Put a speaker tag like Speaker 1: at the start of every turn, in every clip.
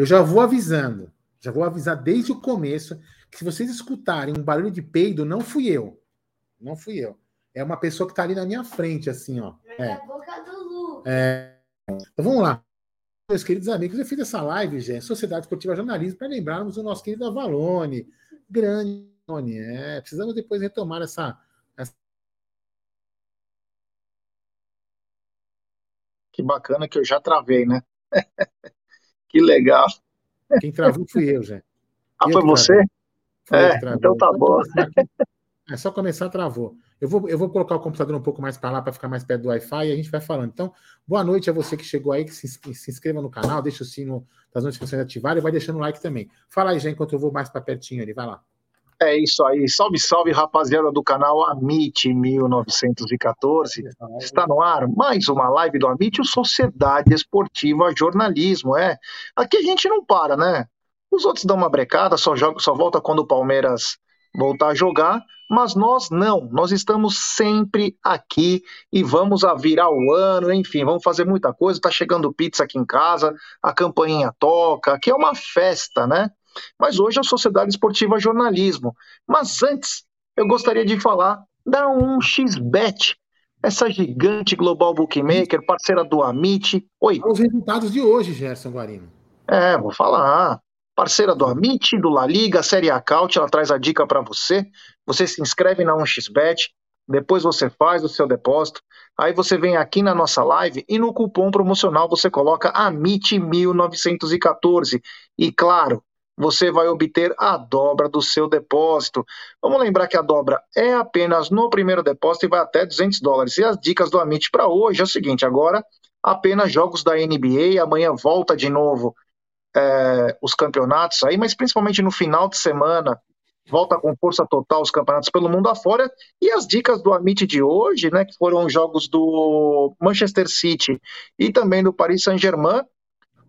Speaker 1: Eu já vou avisando, já vou avisar desde o começo que se vocês escutarem um barulho de peido, não fui eu. Não fui eu. É uma pessoa que está ali na minha frente, assim, ó. É, é. a boca do Lu. É. Então vamos lá. Meus queridos amigos, eu fiz essa live, gente, Sociedade Esportiva Jornalismo, para lembrarmos o nosso querido Avalone. Grande Avalone. É, precisamos depois retomar essa, essa.
Speaker 2: Que bacana que eu já travei, né? que legal.
Speaker 1: Quem travou fui eu, gente.
Speaker 2: Ah, eu foi você? É, então tá bom.
Speaker 1: É só começar, travou. Eu vou, eu vou colocar o computador um pouco mais para lá para ficar mais perto do Wi-Fi e a gente vai falando. Então, boa noite a você que chegou aí, que se, se inscreva no canal, deixa o sino das notificações ativar e vai deixando o like também. Fala aí, já enquanto eu vou mais para pertinho ali, vai lá.
Speaker 2: É isso aí. Salve, salve, rapaziada do canal Amit 1914. Está no ar mais uma live do Amit, o Sociedade Esportiva Jornalismo. É, aqui a gente não para, né? Os outros dão uma brecada, só joga, só volta quando o Palmeiras voltar a jogar, mas nós não, nós estamos sempre aqui e vamos a virar o ano, enfim, vamos fazer muita coisa. Tá chegando pizza aqui em casa, a campainha toca, aqui é uma festa, né? Mas hoje é a Sociedade Esportiva Jornalismo. Mas antes, eu gostaria de falar da 1xBet, essa gigante global bookmaker, parceira do Amit. Oi.
Speaker 1: Os resultados de hoje, Gerson Guarino.
Speaker 2: É, vou falar parceira do Amit, do La Liga, Série Acaute, ela traz a dica para você. Você se inscreve na 1xBet, depois você faz o seu depósito, aí você vem aqui na nossa live e no cupom promocional você coloca AMIT1914 e claro, você vai obter a dobra do seu depósito. Vamos lembrar que a dobra é apenas no primeiro depósito e vai até 200 dólares. E as dicas do Amit para hoje é o seguinte, agora apenas jogos da NBA, amanhã volta de novo é, os campeonatos aí, mas principalmente no final de semana, volta com força total os campeonatos pelo mundo afora. E as dicas do Amit de hoje, né, que foram os jogos do Manchester City e também do Paris Saint-Germain.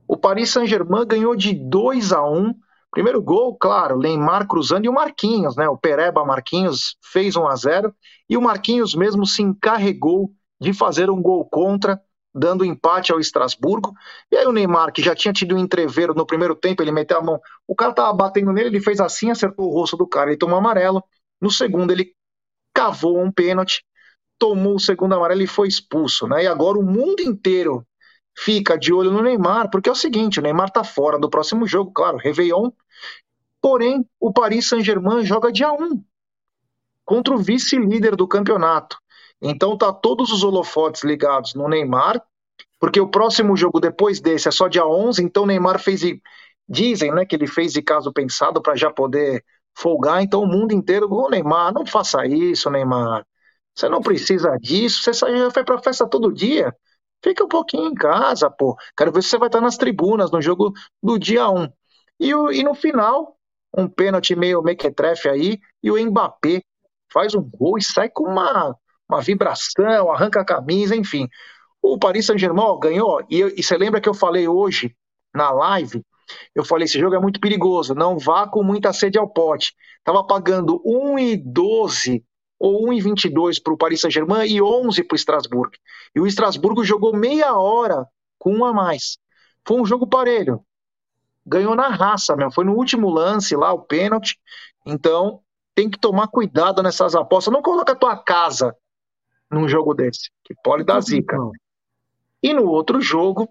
Speaker 2: O Paris Saint-Germain ganhou de 2 a 1 Primeiro gol, claro, Neymar cruzando e o Marquinhos, né? O Pereba Marquinhos fez 1 a 0 e o Marquinhos mesmo se encarregou de fazer um gol contra dando empate ao Estrasburgo. E aí o Neymar, que já tinha tido um entreveiro no primeiro tempo, ele meteu a mão. O cara tava batendo nele, ele fez assim, acertou o rosto do cara, ele tomou amarelo. No segundo, ele cavou um pênalti, tomou o segundo amarelo e foi expulso. Né? E agora o mundo inteiro fica de olho no Neymar, porque é o seguinte: o Neymar tá fora do próximo jogo, claro, Réveillon. Porém, o Paris Saint-Germain joga dia 1 contra o vice-líder do campeonato. Então tá todos os holofotes ligados no Neymar, porque o próximo jogo depois desse é só dia 11, então o Neymar fez dizem, né, que ele fez de caso pensado para já poder folgar, então o mundo inteiro, ô Neymar, não faça isso, Neymar. Você não precisa disso, você foi pra festa todo dia. Fica um pouquinho em casa, pô. Quero ver se você vai estar nas tribunas no jogo do dia 1. E, e no final, um pênalti meio mequetrefe aí, e o Mbappé faz um gol e sai com uma uma vibração, arranca a camisa, enfim. O Paris Saint-Germain ganhou, e, e você lembra que eu falei hoje na live? Eu falei: esse jogo é muito perigoso, não vá com muita sede ao pote. Estava pagando 1,12 ou 1,22 para o Paris Saint-Germain e 11 para o Estrasburgo. E o Estrasburgo jogou meia hora com um a mais. Foi um jogo parelho. Ganhou na raça mesmo. Foi no último lance lá, o pênalti. Então, tem que tomar cuidado nessas apostas. Não coloca a tua casa num jogo desse, que pode dar zica. E no outro jogo,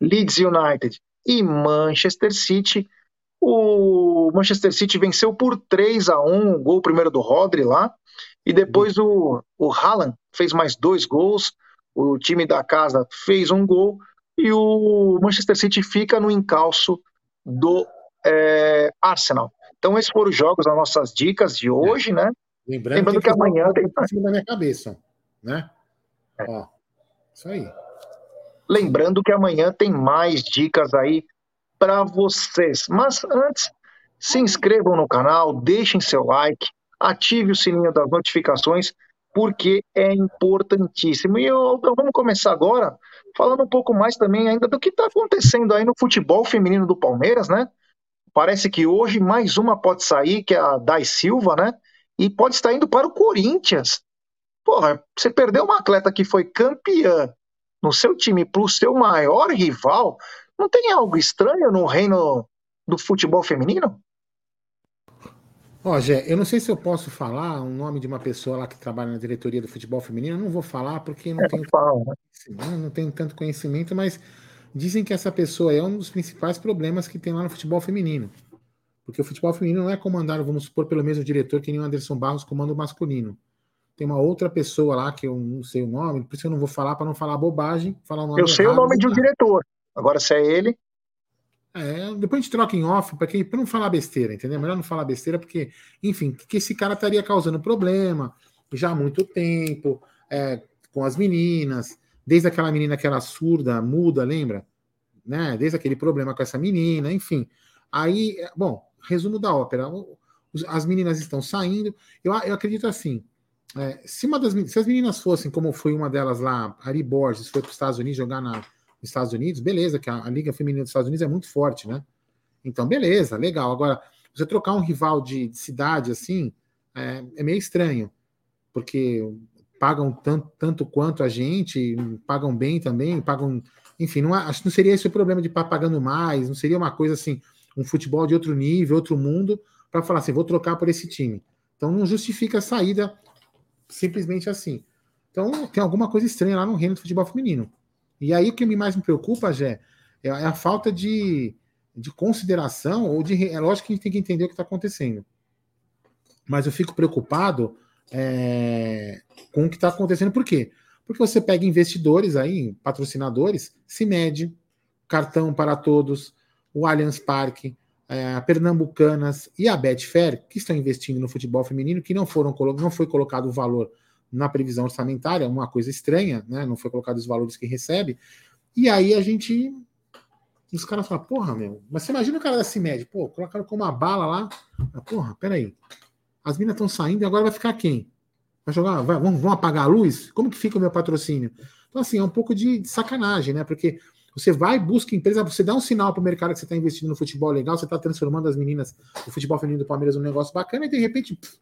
Speaker 2: Leeds United e Manchester City, o Manchester City venceu por 3 a 1 o gol primeiro do Rodri lá, e depois o, o Haaland fez mais dois gols, o time da casa fez um gol, e o Manchester City fica no encalço do é, Arsenal. Então esses foram os jogos, as nossas dicas de hoje, é. né?
Speaker 1: Lembrando, Lembrando que, que amanhã tem em da minha cabeça, né? É. Ó, isso aí.
Speaker 2: Lembrando que amanhã tem mais dicas aí para vocês. Mas antes, se inscrevam no canal, deixem seu like, ative o sininho das notificações, porque é importantíssimo. E eu, então vamos começar agora falando um pouco mais também ainda do que está acontecendo aí no futebol feminino do Palmeiras, né? Parece que hoje mais uma pode sair, que é a Dai Silva, né? e pode estar indo para o Corinthians. Porra, você perdeu uma atleta que foi campeã no seu time para o seu maior rival, Não tem algo estranho no reino do futebol feminino?
Speaker 1: Ó, Gé, eu não sei se eu posso falar o nome de uma pessoa lá que trabalha na diretoria do futebol feminino. Eu não vou falar porque não, é, tenho, fala, né? não tenho tanto conhecimento, mas dizem que essa pessoa é um dos principais problemas que tem lá no futebol feminino. Porque o futebol feminino não é comandado, vamos supor, pelo mesmo diretor que nem o Anderson Barros comanda o masculino. Tem uma outra pessoa lá que eu não sei o nome, por isso eu não vou falar para não falar bobagem. Falar
Speaker 2: eu sei o nome de um diretor. Agora, se é ele.
Speaker 1: É, depois a gente troca em off, para não falar besteira, entendeu? Melhor não falar besteira, porque, enfim, que esse cara estaria causando problema já há muito tempo, é, com as meninas, desde aquela menina que era surda, muda, lembra? Né? Desde aquele problema com essa menina, enfim. Aí, é, bom, resumo da ópera. As meninas estão saindo. Eu, eu acredito assim. É, se, uma das, se as meninas fossem, como foi uma delas lá, Ari Borges, foi para os Estados Unidos jogar na, Estados Unidos, beleza, que a, a, Liga Feminina dos Estados Unidos é muito forte, né? Então, beleza, legal. Agora, você trocar um rival de, de cidade assim é, é, meio estranho, porque pagam tanto, tanto quanto a gente, pagam bem também, pagam. Enfim, não, acho que não seria esse o problema de pagando mais, não seria uma coisa assim, um futebol de outro nível, outro mundo, para falar assim, vou trocar por esse time. Então não justifica a saída simplesmente assim. Então tem alguma coisa estranha lá no reino do futebol feminino. E aí o que mais me preocupa, Jé, é a falta de, de consideração, ou de. É lógico que a gente tem que entender o que está acontecendo. Mas eu fico preocupado é, com o que está acontecendo. Por quê? Porque você pega investidores aí, patrocinadores, se mede, cartão para todos, o Allianz Parque, é, a Pernambucanas e a Betfair, que estão investindo no futebol feminino, que não foram não foi colocado o valor na previsão orçamentária, uma coisa estranha, né? Não foi colocado os valores que recebe. E aí a gente. Os caras falam, porra, meu, mas você imagina o cara da CIMED, pô, colocaram com uma bala lá. Porra, peraí. As minas estão saindo e agora vai ficar quem? Vai jogar? Vai, vão, vão apagar a luz? Como que fica o meu patrocínio? Então, assim, é um pouco de, de sacanagem, né? Porque você vai, busca empresa, você dá um sinal para o mercado que você está investindo no futebol legal, você está transformando as meninas, o futebol feminino do Palmeiras, num negócio bacana, e de repente pff,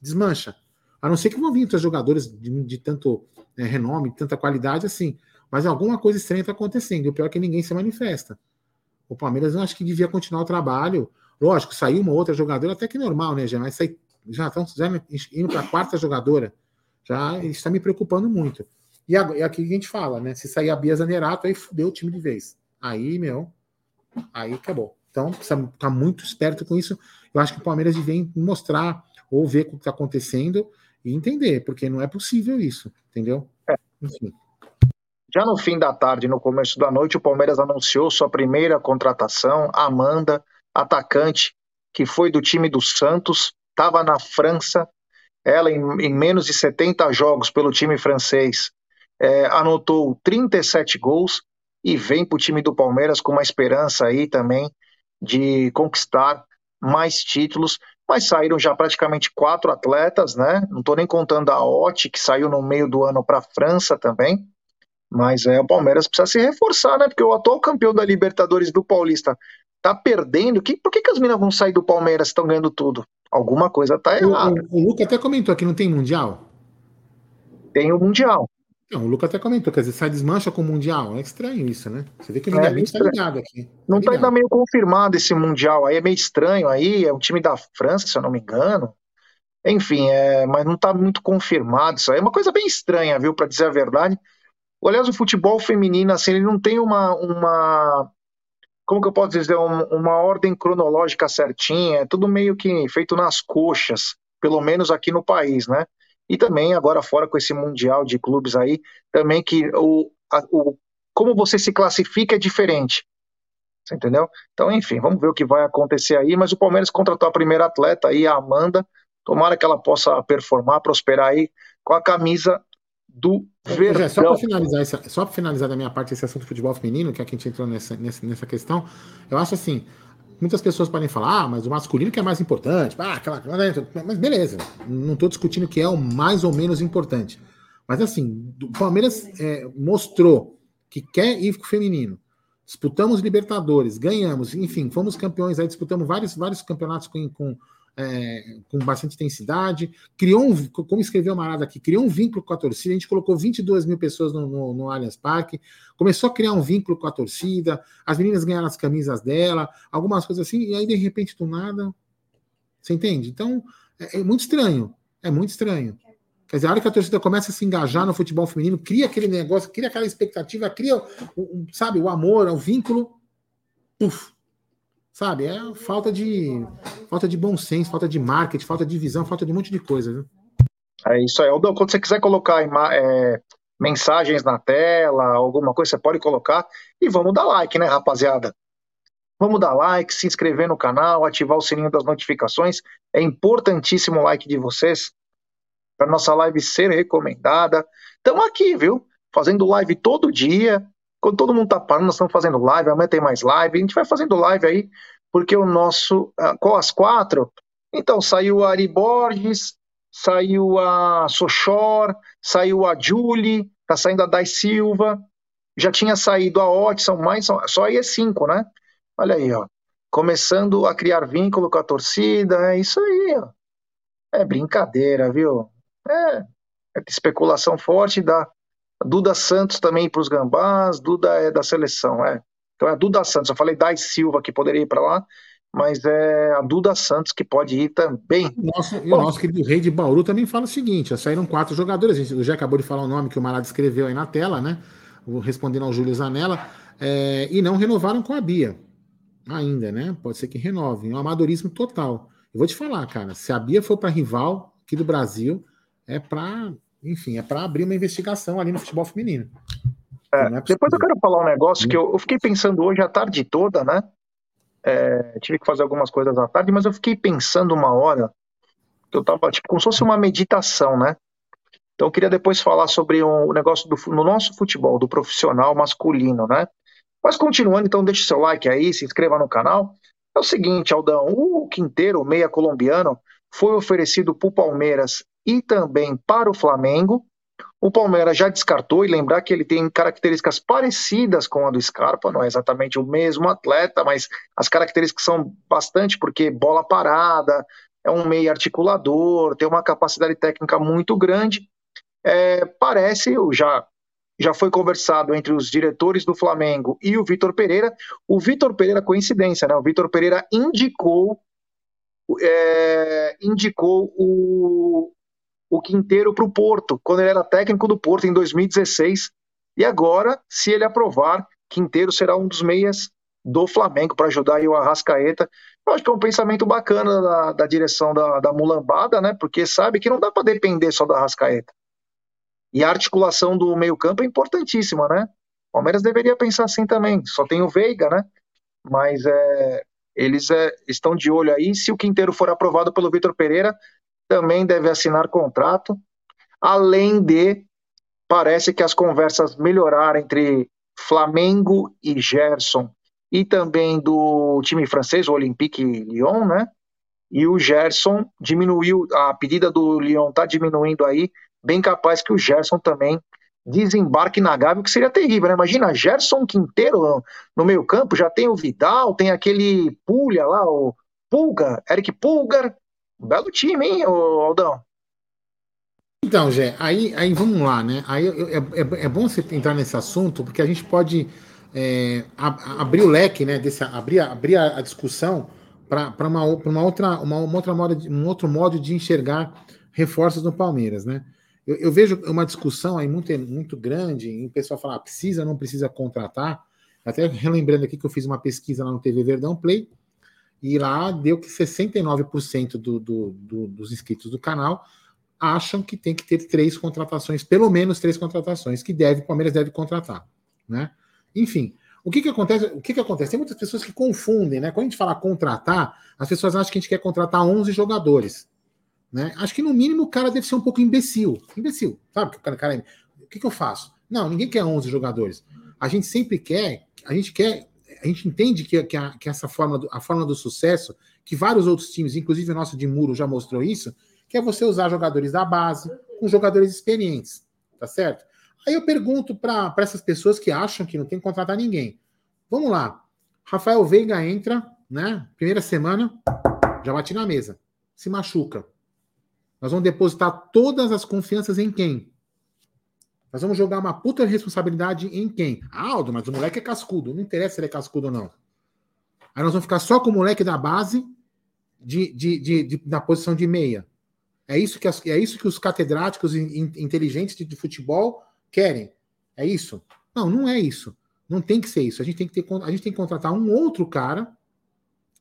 Speaker 1: desmancha. A não ser que vão vir outros jogadores de, de tanto é, renome, de tanta qualidade assim. Mas alguma coisa estranha está acontecendo. E o pior é que ninguém se manifesta. O Palmeiras eu acho que devia continuar o trabalho. Lógico, saiu uma outra jogadora, até que normal, né? Já, mas já estão já indo para a quarta jogadora. Já está me preocupando muito. E aqui a gente fala, né? Se sair a Bia Zanerato, aí fudeu o time de vez. Aí, meu, aí acabou. Então, precisa estar muito esperto com isso. Eu acho que o Palmeiras devia mostrar ou ver o que está acontecendo e entender, porque não é possível isso, entendeu? É. Enfim.
Speaker 2: Já no fim da tarde, no começo da noite, o Palmeiras anunciou sua primeira contratação, Amanda, atacante, que foi do time do Santos, estava na França. Ela, em, em, menos de 70 jogos pelo time francês, é, anotou 37 gols e vem para o time do Palmeiras com uma esperança aí também de conquistar mais títulos mas saíram já praticamente quatro atletas, né? Não estou nem contando a Oti, que saiu no meio do ano para a França também. Mas é, o Palmeiras precisa se reforçar, né? Porque o atual campeão da Libertadores do Paulista tá perdendo. Que, por que, que as minas vão sair do Palmeiras estão ganhando tudo? Alguma coisa tá errada.
Speaker 1: O, o, o Luca até comentou que não tem Mundial.
Speaker 2: Tem o Mundial.
Speaker 1: Não, o Lucas até comentou, quer dizer, sai desmancha com o Mundial. É estranho isso, né? Você vê que o é, está ligado aqui.
Speaker 2: Não está ainda meio confirmado esse Mundial aí, é meio estranho aí, é um time da França, se eu não me engano. Enfim, é, mas não está muito confirmado isso aí. É uma coisa bem estranha, viu, para dizer a verdade. Aliás, o futebol feminino, assim, ele não tem uma, uma como que eu posso dizer, uma, uma ordem cronológica certinha, é tudo meio que feito nas coxas, pelo menos aqui no país, né? E também agora fora com esse mundial de clubes aí, também que o, a, o como você se classifica é diferente. Você entendeu? Então, enfim, vamos ver o que vai acontecer aí. Mas o Palmeiras contratou a primeira atleta aí, a Amanda. Tomara que ela possa performar, prosperar aí com a camisa do Verdão.
Speaker 1: Só para finalizar, essa, só para finalizar da minha parte esse assunto de futebol feminino, que é que a gente entrou nessa, nessa, nessa questão, eu acho assim, Muitas pessoas podem falar, ah, mas o masculino que é mais importante. Ah, aquela, mas beleza, não estou discutindo que é o mais ou menos importante. Mas assim, o Palmeiras é, mostrou que quer ir com o feminino. Disputamos Libertadores, ganhamos, enfim, fomos campeões aí, disputamos vários, vários campeonatos com, com é, com bastante intensidade, criou um, como escreveu o Marada aqui, criou um vínculo com a torcida, a gente colocou 22 mil pessoas no, no, no Allianz Parque, começou a criar um vínculo com a torcida, as meninas ganharam as camisas dela, algumas coisas assim, e aí de repente do nada, você entende? Então, é, é muito estranho, é muito estranho. Quer dizer, a hora que a torcida começa a se engajar no futebol feminino, cria aquele negócio, cria aquela expectativa, cria, o, sabe, o amor, o vínculo, puf, Sabe? É falta de falta de bom senso, falta de marketing, falta de visão, falta de um monte de coisa. Viu?
Speaker 2: É isso aí. Quando você quiser colocar é, mensagens na tela, alguma coisa, você pode colocar. E vamos dar like, né, rapaziada? Vamos dar like, se inscrever no canal, ativar o sininho das notificações. É importantíssimo o like de vocês para nossa live ser recomendada. Estamos aqui, viu? Fazendo live todo dia. Quando todo mundo tá parando, nós estamos fazendo live, amanhã tem mais live, a gente vai fazendo live aí, porque o nosso, uh, com as quatro, então saiu a Ari Borges, saiu a Sochor, saiu a Julie, tá saindo a Dai Silva, já tinha saído a Ot, são mais, são, só aí é cinco, né? Olha aí, ó. Começando a criar vínculo com a torcida, é isso aí, ó. É brincadeira, viu? É, é especulação forte da, Duda Santos também para os Gambás, Duda é da seleção, é. Então é a Duda Santos, eu falei Dai Silva que poderia ir para lá, mas é a Duda Santos que pode ir também.
Speaker 1: Nossa, e o nosso querido Rei de Bauru também fala o seguinte: saíram quatro jogadores, o já acabou de falar o nome que o Marado escreveu aí na tela, né? Respondendo ao Júlio Zanella, é, e não renovaram com a Bia ainda, né? Pode ser que renovem. Um amadorismo total. Eu vou te falar, cara, se a Bia for para rival aqui do Brasil, é para enfim, é para abrir uma investigação ali no futebol feminino.
Speaker 2: É, é depois eu quero falar um negócio que eu, eu, fiquei pensando hoje a tarde toda, né? É, tive que fazer algumas coisas à tarde, mas eu fiquei pensando uma hora que eu tava, tipo, como se fosse uma meditação, né? Então eu queria depois falar sobre o um negócio do, no nosso futebol, do profissional masculino, né? Mas continuando, então deixe seu like aí, se inscreva no canal. É o seguinte, Aldão, o Quinteiro, meia colombiano, foi oferecido para o Palmeiras e também para o Flamengo. O Palmeiras já descartou e lembrar que ele tem características parecidas com a do Scarpa, não é exatamente o mesmo atleta, mas as características são bastante porque bola parada, é um meio articulador, tem uma capacidade técnica muito grande. É, parece, já já foi conversado entre os diretores do Flamengo e o Vitor Pereira. O Vitor Pereira, coincidência, né? O Vitor Pereira indicou é, indicou o, o Quinteiro para o Porto, quando ele era técnico do Porto em 2016. E agora, se ele aprovar, Quinteiro será um dos meias do Flamengo para ajudar aí o Arrascaeta. Eu acho que é um pensamento bacana da, da direção da, da Mulambada, né? Porque sabe que não dá para depender só do Arrascaeta. E a articulação do meio-campo é importantíssima, né? O Palmeiras deveria pensar assim também. Só tem o Veiga, né? Mas é, eles é, estão de olho aí. Se o Quinteiro for aprovado pelo Vitor Pereira, também deve assinar contrato, além de parece que as conversas melhoraram entre Flamengo e Gerson e também do time francês, o Olympique Lyon, né? E o Gerson diminuiu, a pedida do Lyon está diminuindo aí, bem capaz que o Gerson também desembarque na Gávea, que seria terrível, né? Imagina, Gerson Quinteiro no meio campo, já tem o Vidal, tem aquele Pulha lá, o Pulga, Eric Pulgar, Belo time, hein, Aldão?
Speaker 1: Então, Gé, aí, aí vamos lá, né? Aí é, é, é, bom você entrar nesse assunto, porque a gente pode é, abrir o leque, né? Desse, abrir, abrir a, discussão para uma, uma, outra, uma, uma, outra moda, um outro modo de enxergar reforços no Palmeiras, né? Eu, eu, vejo uma discussão aí muito, muito grande, em pessoal falar, ah, precisa, não precisa contratar. Até relembrando aqui que eu fiz uma pesquisa lá no TV Verdão Play, e lá deu que 69% do, do, do, dos inscritos do canal acham que tem que ter três contratações, pelo menos três contratações, que deve, o Palmeiras deve contratar. Né? Enfim, o que, que acontece? O que, que acontece? Tem muitas pessoas que confundem, né? Quando a gente fala contratar, as pessoas acham que a gente quer contratar 11 jogadores. Né? Acho que no mínimo o cara deve ser um pouco imbecil. Imbecil, sabe? O cara, cara, o que, que eu faço? Não, ninguém quer 11 jogadores. A gente sempre quer, a gente quer a gente entende que, que, a, que essa forma do, a forma do sucesso, que vários outros times, inclusive o nosso de Muro já mostrou isso, que é você usar jogadores da base com jogadores experientes, tá certo? Aí eu pergunto para essas pessoas que acham que não tem que contratar ninguém. Vamos lá. Rafael Veiga entra, né? Primeira semana, já bati na mesa. se machuca. Nós vamos depositar todas as confianças em quem? Nós vamos jogar uma puta responsabilidade em quem? Ah, Aldo, mas o moleque é cascudo. Não interessa se ele é cascudo ou não. Aí nós vamos ficar só com o moleque da base de, de, de, de na posição de meia. É isso que, as, é isso que os catedráticos inteligentes de, de futebol querem. É isso? Não, não é isso. Não tem que ser isso. A gente tem que, ter, a gente tem que contratar um outro cara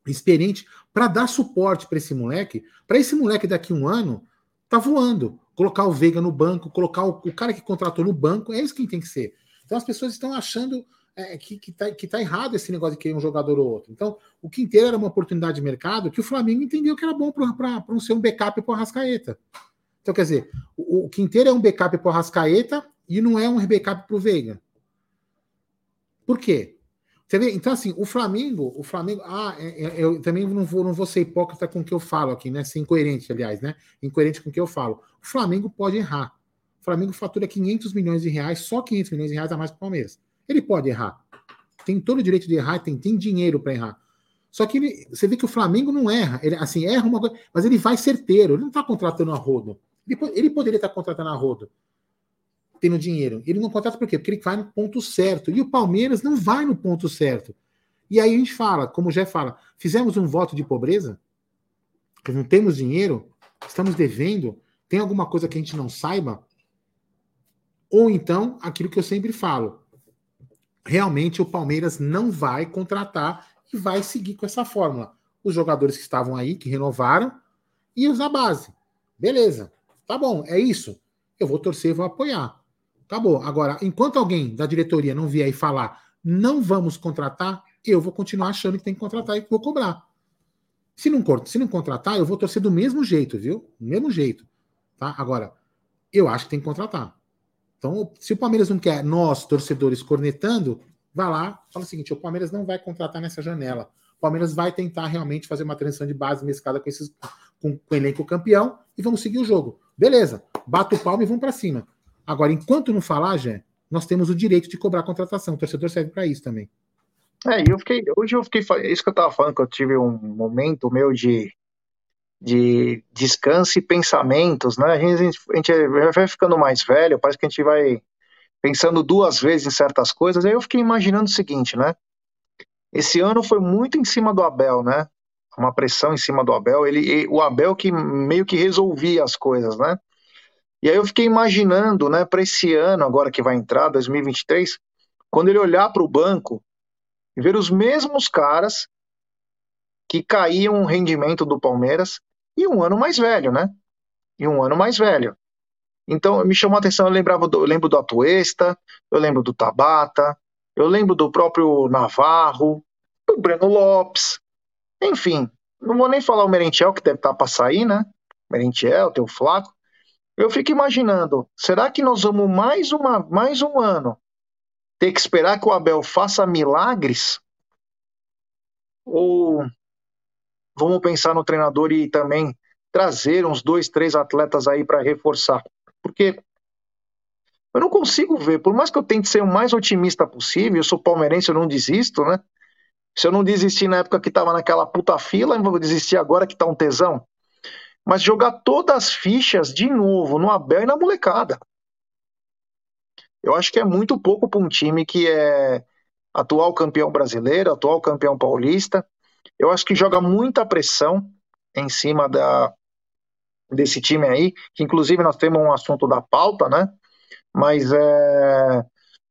Speaker 1: experiente para dar suporte para esse moleque, para esse moleque daqui a um ano tá voando. Colocar o Veiga no banco, colocar o, o, cara que contratou no banco, é isso que tem que ser. Então as pessoas estão achando é, que, que, tá, que tá errado esse negócio de querer um jogador ou outro. Então, o Quinteiro era uma oportunidade de mercado que o Flamengo entendeu que era bom para não ser um backup para o. Então, quer dizer, o, o Quinteiro é um backup para o e não é um backup para o Veiga. Por quê? Vê? Então, assim, o Flamengo, o Flamengo. Ah, é, é, eu também não vou, não vou ser hipócrita com o que eu falo aqui, né? Ser incoerente, aliás, né? Incoerente com o que eu falo. O Flamengo pode errar. O Flamengo fatura 500 milhões de reais, só 500 milhões de reais a mais para o Palmeiras. Ele pode errar. Tem todo o direito de errar, tem, tem dinheiro para errar. Só que ele, você vê que o Flamengo não erra. Ele, assim, erra uma coisa, mas ele vai certeiro. Ele não está contratando a rodo. Ele, ele poderia estar tá contratando a rodo tendo dinheiro. Ele não contrata por quê? Porque ele vai no ponto certo. E o Palmeiras não vai no ponto certo. E aí a gente fala, como o Jé fala, fizemos um voto de pobreza, não temos dinheiro, estamos devendo, tem alguma coisa que a gente não saiba? Ou então, aquilo que eu sempre falo, realmente o Palmeiras não vai contratar e vai seguir com essa fórmula. Os jogadores que estavam aí, que renovaram, e os da base. Beleza, tá bom, é isso. Eu vou torcer vou apoiar. Acabou. Agora, enquanto alguém da diretoria não vier e falar não vamos contratar, eu vou continuar achando que tem que contratar e vou cobrar. Se não, se não contratar, eu vou torcer do mesmo jeito, viu? Do mesmo jeito. Tá? Agora, eu acho que tem que contratar. Então, se o Palmeiras não quer nós, torcedores, cornetando, vai lá, fala o seguinte: o Palmeiras não vai contratar nessa janela. O Palmeiras vai tentar realmente fazer uma transição de base mescada com esses com, com o elenco campeão e vamos seguir o jogo. Beleza, bata o palmo e vamos para cima. Agora, enquanto não falar, Jé, nós temos o direito de cobrar contratação. O torcedor serve para isso também.
Speaker 2: É, eu fiquei. Hoje eu fiquei. Isso que eu tava falando, que eu tive um momento meu de, de descanso e pensamentos, né? A gente, a gente vai ficando mais velho, parece que a gente vai pensando duas vezes em certas coisas. Aí eu fiquei imaginando o seguinte, né? Esse ano foi muito em cima do Abel, né? Uma pressão em cima do Abel. Ele, o Abel que meio que resolvia as coisas, né? E aí eu fiquei imaginando, né, para esse ano agora que vai entrar, 2023, quando ele olhar para o banco e ver os mesmos caras que caíam o rendimento do Palmeiras e um ano mais velho, né? E um ano mais velho. Então me chamou a atenção, eu lembrava do, eu lembro do Atuesta, eu lembro do Tabata, eu lembro do próprio Navarro, do Breno Lopes, enfim, não vou nem falar o Merentiel, que deve estar para sair, né? Merentiel, tem o Flaco, eu fico imaginando, será que nós vamos mais, uma, mais um ano ter que esperar que o Abel faça milagres? Ou vamos pensar no treinador e também trazer uns dois, três atletas aí para reforçar? Porque eu não consigo ver, por mais que eu tente ser o mais otimista possível, eu sou palmeirense, eu não desisto, né? Se eu não desisti na época que estava naquela puta fila, eu vou desistir agora que tá um tesão mas jogar todas as fichas de novo no Abel e na molecada. Eu acho que é muito pouco para um time que é atual campeão brasileiro, atual campeão paulista. Eu acho que joga muita pressão em cima da, desse time aí, que inclusive nós temos um assunto da pauta, né? Mas é,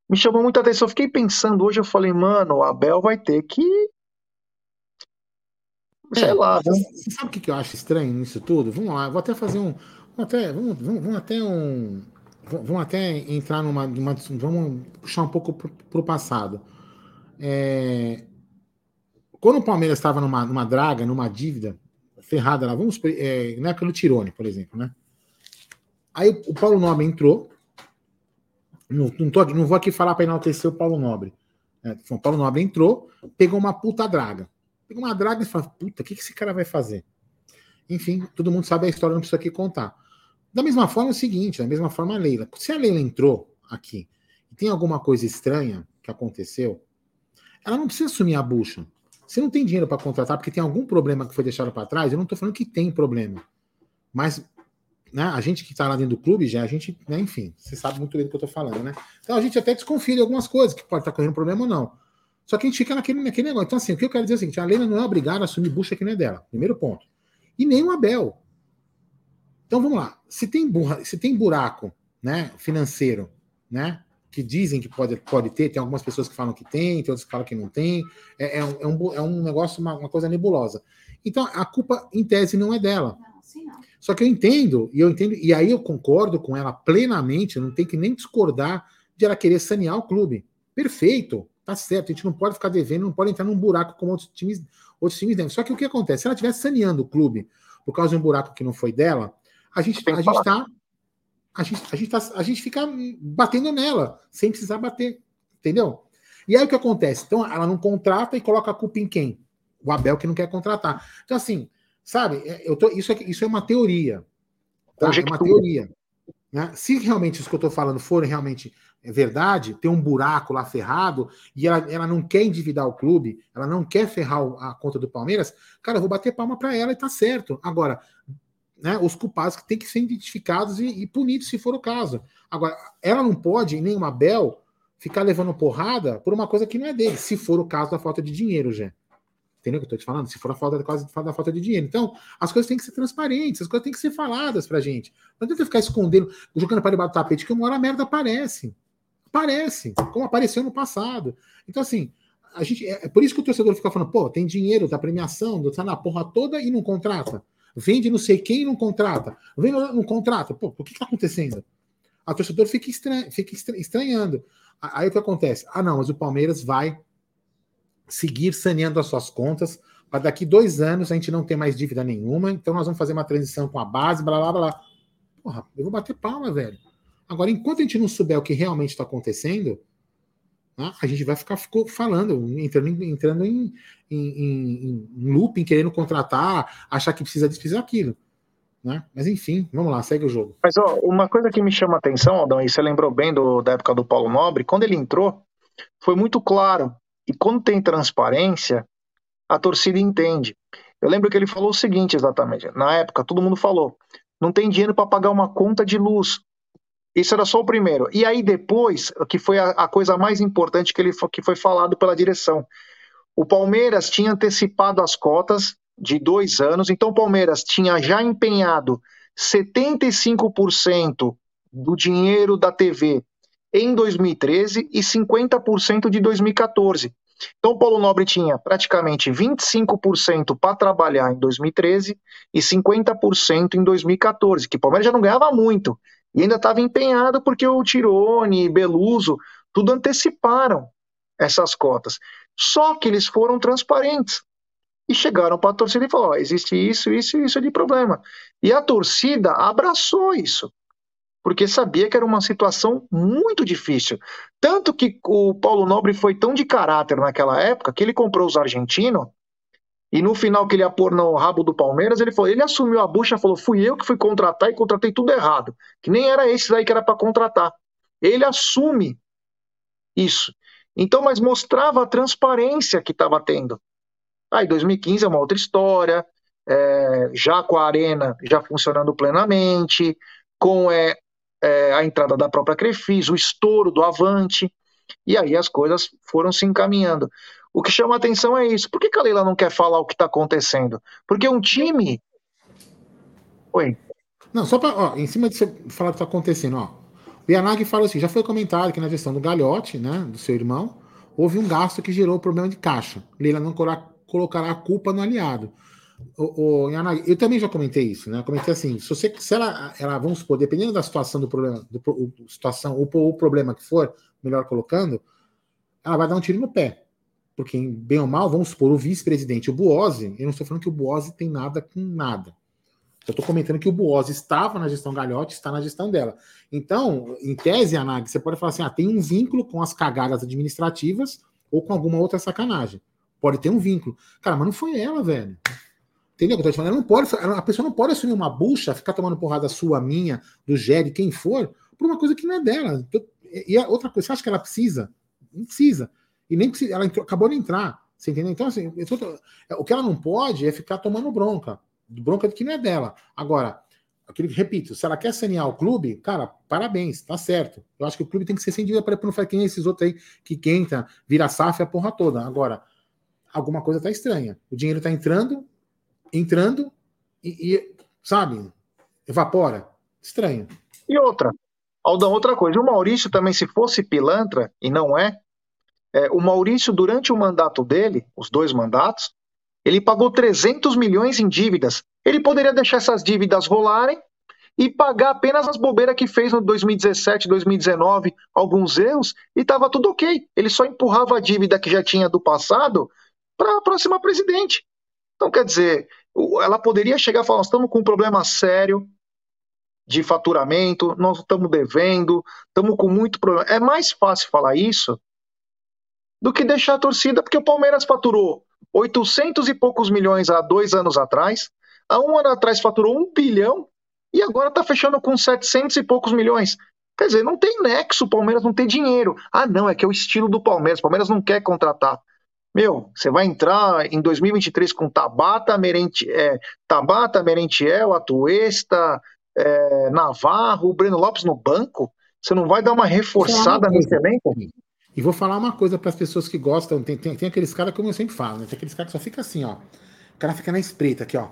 Speaker 2: me chamou muita atenção. Eu fiquei pensando hoje, eu falei, mano, o Abel vai ter que
Speaker 1: Sei é, lá. Você sabe o que eu acho estranho nisso tudo? Vamos lá, vou até fazer um. Vamos até, vamos, vamos, vamos até um. Vamos até entrar numa. numa vamos puxar um pouco para o passado. É, quando o Palmeiras estava numa, numa draga, numa dívida ferrada lá, vamos. É, na época do Tirone, por exemplo, né? Aí o Paulo Nobre entrou. Não, não, tô, não vou aqui falar para enaltecer o Paulo Nobre. É, o Paulo Nobre entrou, pegou uma puta draga. Pega uma draga e fala, puta, o que, que esse cara vai fazer? Enfim, todo mundo sabe a história, não precisa aqui contar. Da mesma forma, é o seguinte, da mesma forma a Leila. Se a Leila entrou aqui e tem alguma coisa estranha que aconteceu, ela não precisa assumir a bucha. se não tem dinheiro para contratar porque tem algum problema que foi deixado para trás, eu não estou falando que tem problema. Mas né, a gente que está lá dentro do clube, já a gente, né, enfim, você sabe muito bem do que eu estou falando, né? Então a gente até desconfia de algumas coisas, que pode estar tá correndo problema ou não. Só que a gente fica naquele, naquele negócio. Então, assim, o que eu quero dizer é o seguinte: a Leila não é obrigada a assumir bucha que não é dela. Primeiro ponto. E nem o Abel. Então vamos lá. Se tem, burra, se tem buraco né, financeiro, né? Que dizem que pode, pode ter, tem algumas pessoas que falam que tem, tem outras que falam que não tem. É, é, um, é, um, é um negócio, uma, uma coisa nebulosa. Então, a culpa, em tese, não é dela. Não, sim, não. Só que eu entendo, e eu entendo, e aí eu concordo com ela plenamente, não tem que nem discordar de ela querer sanear o clube. Perfeito, tá certo, a gente não pode ficar devendo, não pode entrar num buraco como outros times, outros times devem. Só que o que acontece? Se ela estiver saneando o clube por causa de um buraco que não foi dela, a gente, a gente tá. A gente, a, gente tá, a gente fica batendo nela, sem precisar bater. Entendeu? E aí o que acontece? Então, ela não contrata e coloca a culpa em quem? O Abel que não quer contratar. Então, assim, sabe, é, eu tô, isso, é, isso é uma teoria. Tá? É uma teoria. Né? Se realmente isso que eu estou falando for realmente verdade, tem um buraco lá ferrado e ela, ela não quer endividar o clube, ela não quer ferrar a conta do Palmeiras, cara, eu vou bater palma para ela e tá certo. Agora, né, os culpados que têm que ser identificados e, e, punidos se for o caso. Agora, ela não pode, nem uma Bel, ficar levando porrada por uma coisa que não é dele, se for o caso da falta de dinheiro, já. Entendeu o que eu tô te falando? Se for a falta quase da falta de dinheiro. Então, as coisas têm que ser transparentes, as coisas têm que ser faladas pra gente. Não adianta ficar escondendo, jogando para debaixo do tapete, que uma hora a merda aparece. Aparece, como apareceu no passado. Então, assim, a gente, é, é por isso que o torcedor fica falando, pô, tem dinheiro, tá premiação, tá na porra toda e não contrata. Vende não sei quem e não contrata. Vem não contrata. Pô, o que está acontecendo? A torcedor fica, estranha, fica estranhando. Aí o que acontece? Ah, não, mas o Palmeiras vai seguir saneando as suas contas para daqui dois anos a gente não ter mais dívida nenhuma, então nós vamos fazer uma transição com a base, blá blá blá. Porra, eu vou bater palma, velho. Agora, enquanto a gente não souber o que realmente está acontecendo, né, a gente vai ficar falando, entrando, entrando em, em, em, em looping, querendo contratar, achar que precisa precisa daquilo. Né? Mas enfim, vamos lá, segue o jogo.
Speaker 2: Mas ó, uma coisa que me chama a atenção, Aldão, e você lembrou bem do, da época do Paulo Nobre, quando ele entrou, foi muito claro. E quando tem transparência, a torcida entende. Eu lembro que ele falou o seguinte exatamente. Na época, todo mundo falou: não tem dinheiro para pagar uma conta de luz. Isso era só o primeiro. E aí depois, que foi a, a coisa mais importante que, ele, que foi falado pela direção. O Palmeiras tinha antecipado as cotas de dois anos, então o Palmeiras tinha já empenhado 75% do dinheiro da TV em 2013 e 50% de 2014. Então o Paulo Nobre tinha praticamente 25% para trabalhar em 2013 e 50% em 2014, que o Palmeiras já não ganhava muito. E ainda estava empenhado porque o Tirone, Beluso, tudo anteciparam essas cotas. Só que eles foram transparentes e chegaram para a torcida e falaram: existe isso, isso e isso de problema. E a torcida abraçou isso, porque sabia que era uma situação muito difícil. Tanto que o Paulo Nobre foi tão de caráter naquela época que ele comprou os argentinos e no final que ele ia pôr no rabo do Palmeiras, ele falou, ele assumiu a bucha, falou, fui eu que fui contratar e contratei tudo errado, que nem era esse aí que era para contratar. Ele assume isso. Então, mas mostrava a transparência que estava tendo. Aí, 2015 é uma outra história, é, já com a arena já funcionando plenamente, com é, é, a entrada da própria Crefis, o estouro do Avante, e aí as coisas foram se encaminhando. O que chama atenção é isso. Por que a Leila não quer falar o que está acontecendo? Porque um time.
Speaker 1: Oi. Não, só para. Em cima de você falar o que está acontecendo, ó. O Yanagi fala assim: já foi comentado que na gestão do Galhote, né, do seu irmão, houve um gasto que gerou problema de caixa. Leila não colocará a culpa no aliado. O, o eu também já comentei isso, né? Eu comentei assim: se, você, se ela, ela, vamos supor, dependendo da situação do problema, do, situação, ou o problema que for, melhor colocando, ela vai dar um tiro no pé. Porque, bem ou mal, vamos supor, o vice-presidente, o Buozzi, eu não estou falando que o Buozzi tem nada com nada. Eu estou comentando que o Buozzi estava na gestão Galhote, está na gestão dela. Então, em tese, Anag, você pode falar assim: ah, tem um vínculo com as cagadas administrativas ou com alguma outra sacanagem. Pode ter um vínculo. Cara, mas não foi ela, velho. Entendeu eu tô te falando? Ela não pode, a pessoa não pode assumir uma bucha, ficar tomando porrada sua, minha, do Gé, de quem for, por uma coisa que não é dela. E a outra coisa, você acha que ela precisa? Não precisa. E nem precisa, ela entrou, acabou de entrar. Você entendeu? Então, assim, o que ela não pode é ficar tomando bronca. Bronca de que não é dela. Agora, aquele, repito, se ela quer sanear o clube, cara, parabéns, tá certo. Eu acho que o clube tem que ser sem dívida para não fazer que nem esses outros aí que quenta, vira SAF a porra toda. Agora, alguma coisa tá estranha. O dinheiro tá entrando, entrando e, e sabe, evapora. Estranho.
Speaker 2: E outra, Aldão, outra coisa, o Maurício também, se fosse pilantra, e não é, é, o Maurício, durante o mandato dele, os dois mandatos, ele pagou 300 milhões em dívidas. Ele poderia deixar essas dívidas rolarem e pagar apenas as bobeiras que fez no 2017, 2019, alguns erros, e estava tudo ok. Ele só empurrava a dívida que já tinha do passado para a próxima presidente. Então, quer dizer, ela poderia chegar e falar: nós estamos com um problema sério de faturamento, nós estamos devendo, estamos com muito problema. É mais fácil falar isso do que deixar a torcida, porque o Palmeiras faturou 800 e poucos milhões há dois anos atrás, há um ano atrás faturou um bilhão e agora está fechando com 700 e poucos milhões. Quer dizer, não tem nexo, o Palmeiras não tem dinheiro. Ah, não, é que é o estilo do Palmeiras, o Palmeiras não quer contratar. Meu, você vai entrar em 2023 com Tabata, Merenti, é, Tabata Merentiel, Atuesta, é, Navarro, Breno Lopes no banco? Você não vai dar uma reforçada nesse elenco?
Speaker 1: E vou falar uma coisa para as pessoas que gostam. Tem, tem, tem aqueles caras, como eu sempre falo, né? Tem aqueles caras que só fica assim, ó. O cara fica na espreita aqui, ó.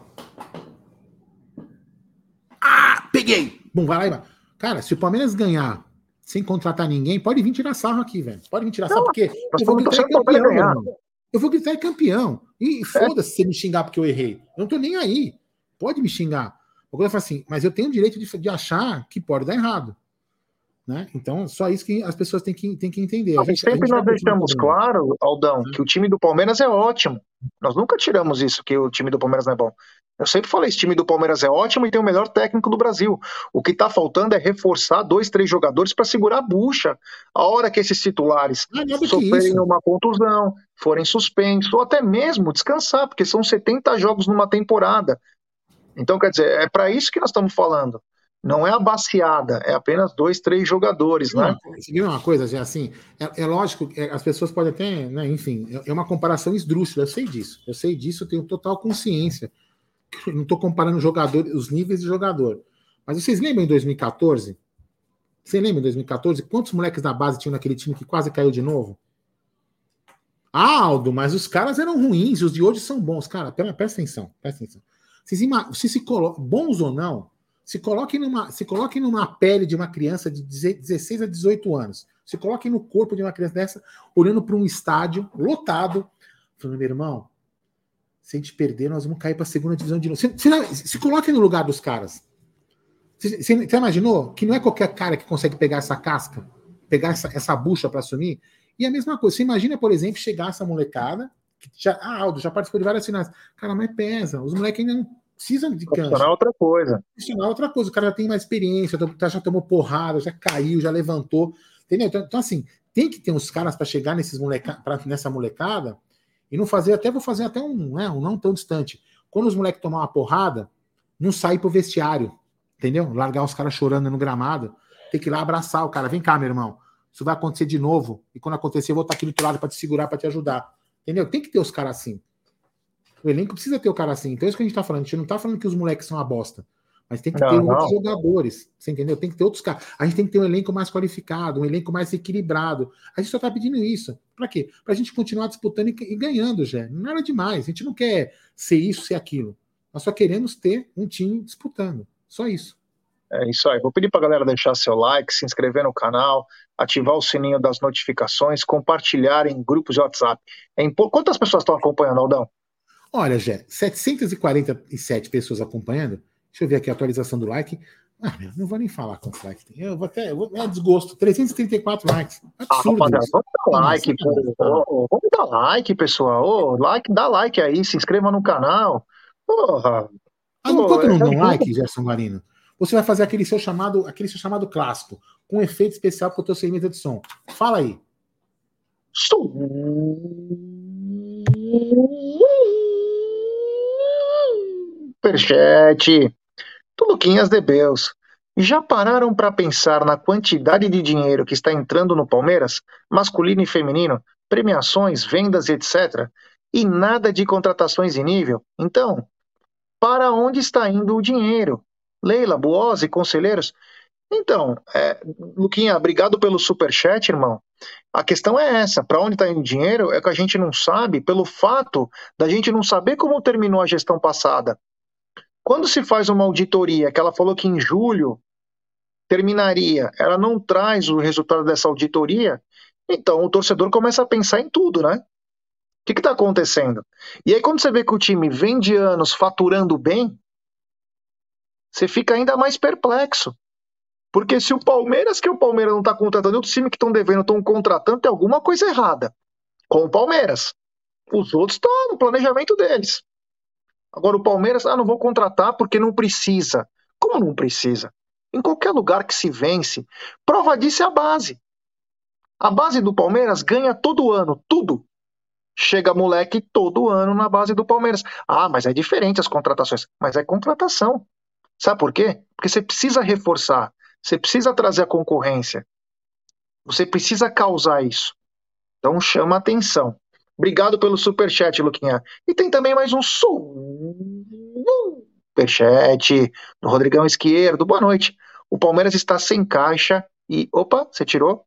Speaker 1: Ah, peguei! Bom, vai lá e vai. Cara, se o Palmeiras ganhar sem contratar ninguém, pode vir tirar sarro aqui, velho. Pode vir tirar sarro, porque eu vou gritar campeão. Eu vou gritar campeão. E foda-se é. se me xingar porque eu errei. Eu não tô nem aí. Pode me xingar. O eu falo assim, mas eu tenho o direito de, de achar que pode dar errado. Né? Então, só isso que as pessoas têm que, têm que entender.
Speaker 2: A gente, sempre a gente nós deixamos claro, Aldão, que o time do Palmeiras é ótimo. Nós nunca tiramos isso, que o time do Palmeiras não é bom. Eu sempre falei, esse time do Palmeiras é ótimo e tem o melhor técnico do Brasil. O que está faltando é reforçar dois, três jogadores para segurar a bucha. A hora que esses titulares ah, sofrerem uma contusão, forem suspensos, ou até mesmo descansar, porque são 70 jogos numa temporada. Então, quer dizer, é para isso que nós estamos falando. Não é a baseada, é apenas dois, três jogadores, né?
Speaker 1: Viu uma coisa, assim, é, é lógico, é, as pessoas podem até, né, enfim, é, é uma comparação esdrúxula, eu sei disso, eu sei disso, eu tenho total consciência. Eu não estou comparando jogadores, os níveis de jogador. Mas vocês lembram em 2014? Você lembra em 2014? Quantos moleques da base tinham naquele time que quase caiu de novo? Ah, Aldo, mas os caras eram ruins os de hoje são bons. Cara, presta atenção, presta atenção. Vocês, se se colocam, bons ou não, se coloquem numa, se coloquem numa pele de uma criança de 16 a 18 anos. Se coloquem no corpo de uma criança dessa, olhando para um estádio lotado, falando, meu irmão, se a gente perder, nós vamos cair para a segunda divisão de novo. Se, se, se coloquem no lugar dos caras. Você, você, você, imaginou que não é qualquer cara que consegue pegar essa casca, pegar essa, essa bucha para assumir? E a mesma coisa, você imagina, por exemplo, chegar essa molecada, que já, ah, Aldo, já participou de várias finais. Cara, mas pesa, os moleques ainda não precisam de
Speaker 2: cancha. Profissional é outra coisa.
Speaker 1: Profissional é outra coisa. O cara já tem mais experiência, já tomou porrada, já caiu, já levantou. Entendeu? Então, então assim, tem que ter uns caras para chegar nesses moleca, pra, nessa molecada e não fazer, até vou fazer até um, né, um não tão distante. Quando os moleques tomar uma porrada, não sair pro vestiário, entendeu? Largar os caras chorando no gramado, tem que ir lá abraçar o cara. Vem cá, meu irmão. Isso vai acontecer de novo. E quando acontecer, eu vou estar aqui do outro lado para te segurar, para te ajudar. Entendeu? Tem que ter os caras assim. O elenco precisa ter o cara assim. Então é isso que a gente tá falando. A gente não tá falando que os moleques são uma bosta. Mas tem que não, ter não. outros jogadores. Você entendeu? Tem que ter outros caras. A gente tem que ter um elenco mais qualificado, um elenco mais equilibrado. A gente só tá pedindo isso. Para quê? Pra gente continuar disputando e, e ganhando, já. Era demais. A gente não quer ser isso, ser aquilo. Nós só queremos ter um time disputando. Só isso.
Speaker 2: É isso aí. Vou pedir para a galera deixar seu like, se inscrever no canal, ativar o sininho das notificações, compartilhar em grupos de WhatsApp. É impo... Quantas pessoas estão acompanhando, Aldão?
Speaker 1: Olha, Jé, 747 pessoas acompanhando. Deixa eu ver aqui a atualização do like. Ah, meu, não vou nem falar quantos likes tem. Eu vou até. Eu vou, é desgosto. 334 likes.
Speaker 2: Absurdo. Ah, rapaziada, vamos dar like, pô. vamos dar like, pessoal. Oh, like, dá like aí, se inscreva no canal. Porra.
Speaker 1: Ah, enquanto não dá um like, Gerson Marino, você vai fazer aquele seu chamado, aquele seu chamado clássico, com um efeito especial para o teu segmento de som. Fala aí.
Speaker 2: Superchat. Luquinhas de Beus. Já pararam para pensar na quantidade de dinheiro que está entrando no Palmeiras, masculino e feminino, premiações, vendas, etc. e nada de contratações em nível. Então, para onde está indo o dinheiro? Leila, Buose, conselheiros? Então, é, Luquinha, obrigado pelo superchat, irmão. A questão é essa: para onde está indo o dinheiro é que a gente não sabe, pelo fato da gente não saber como terminou a gestão passada. Quando se faz uma auditoria, que ela falou que em julho terminaria, ela não traz o resultado dessa auditoria, então o torcedor começa a pensar em tudo, né? O que está acontecendo? E aí, quando você vê que o time vem de anos faturando bem, você fica ainda mais perplexo. Porque se o Palmeiras, que o Palmeiras não está contratando, e outros times que estão devendo estão contratando, tem alguma coisa errada com o Palmeiras. Os outros estão no planejamento deles. Agora o Palmeiras, ah, não vou contratar porque não precisa. Como não precisa? Em qualquer lugar que se vence, prova disso é a base. A base do Palmeiras ganha todo ano, tudo. Chega moleque todo ano na base do Palmeiras. Ah, mas é diferente as contratações. Mas é contratação. Sabe por quê? Porque você precisa reforçar, você precisa trazer a concorrência, você precisa causar isso. Então chama atenção. Obrigado pelo superchat, Luquinha. E tem também mais um superchat do Rodrigão Esquerdo. Boa noite. O Palmeiras está sem caixa e. Opa, você tirou?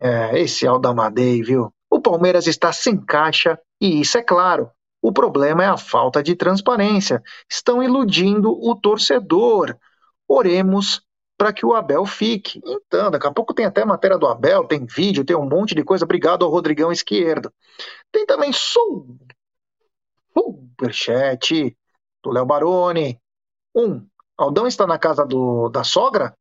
Speaker 2: É, esse Aldamadei, viu? O Palmeiras está sem caixa e isso é claro. O problema é a falta de transparência. Estão iludindo o torcedor. Oremos para que o Abel fique. Então, daqui a pouco tem até matéria do Abel, tem vídeo, tem um monte de coisa. Obrigado ao Rodrigão Esquerdo. Tem também superchat do Léo Baroni. Um, Aldão está na casa do, da sogra?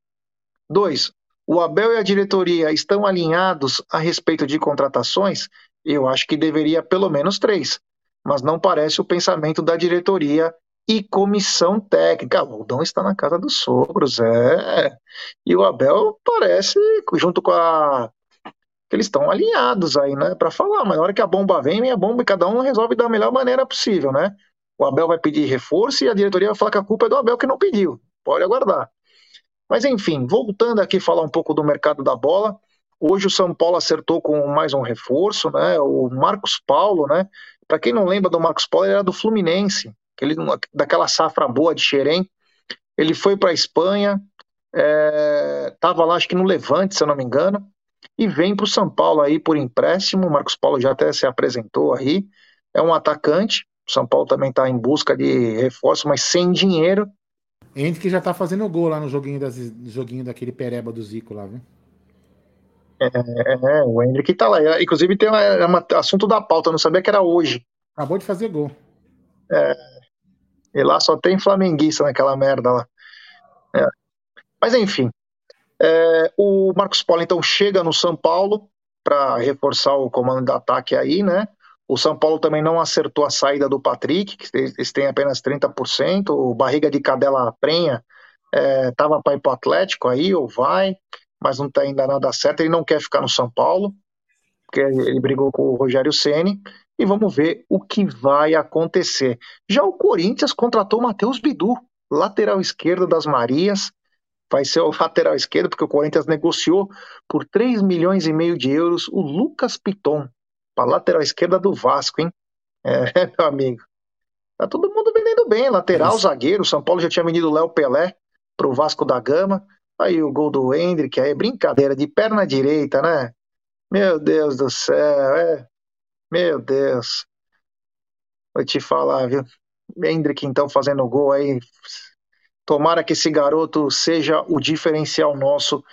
Speaker 2: Dois, o Abel e a diretoria estão alinhados a respeito de contratações? Eu acho que deveria pelo menos três, mas não parece o pensamento da diretoria e comissão técnica. O Aldão está na casa dos sogros, é. E o Abel parece, junto com a. que eles estão alinhados aí, né, para falar, mas na hora que a bomba vem, vem a bomba e cada um resolve da melhor maneira possível, né? O Abel vai pedir reforço e a diretoria vai falar que a culpa é do Abel que não pediu. Pode aguardar. Mas enfim, voltando aqui falar um pouco do mercado da bola. Hoje o São Paulo acertou com mais um reforço, né? O Marcos Paulo, né? Para quem não lembra do Marcos Paulo, ele era do Fluminense, aquele, daquela safra boa de Xerém. Ele foi para a Espanha, estava é, lá, acho que no Levante, se eu não me engano, e vem para o São Paulo aí por empréstimo. O Marcos Paulo já até se apresentou aí. É um atacante. O São Paulo também está em busca de reforço, mas sem dinheiro.
Speaker 1: Entre que já tá fazendo gol lá no joguinho, das, joguinho daquele pereba do Zico lá, viu?
Speaker 2: É, é, o Hendrick tá lá. Inclusive tem uma, é assunto da pauta, não sabia que era hoje.
Speaker 1: Acabou de fazer gol.
Speaker 2: É, e lá só tem flamenguista naquela merda lá. É. Mas enfim. É, o Marcos Paulo então chega no São Paulo para reforçar o comando de ataque aí, né? O São Paulo também não acertou a saída do Patrick, que eles têm apenas 30%. O Barriga de Cadela Prenha estava é, para ir para o Atlético aí, ou vai, mas não está ainda nada certo. Ele não quer ficar no São Paulo, porque ele brigou com o Rogério Ceni e vamos ver o que vai acontecer. Já o Corinthians contratou o Matheus Bidu, lateral esquerdo das Marias. Vai ser o lateral esquerdo, porque o Corinthians negociou por 3 milhões e meio de euros o Lucas Piton, para lateral esquerda do Vasco, hein? É, meu amigo. Tá todo mundo vendendo bem. Lateral, zagueiro. São Paulo já tinha vendido o Léo Pelé pro Vasco da Gama. Aí o gol do Hendrick, aí brincadeira, de perna direita, né? Meu Deus do céu, é. Meu Deus. Vou te falar, viu? Hendrick, então, fazendo gol aí. Tomara que esse garoto seja o diferencial nosso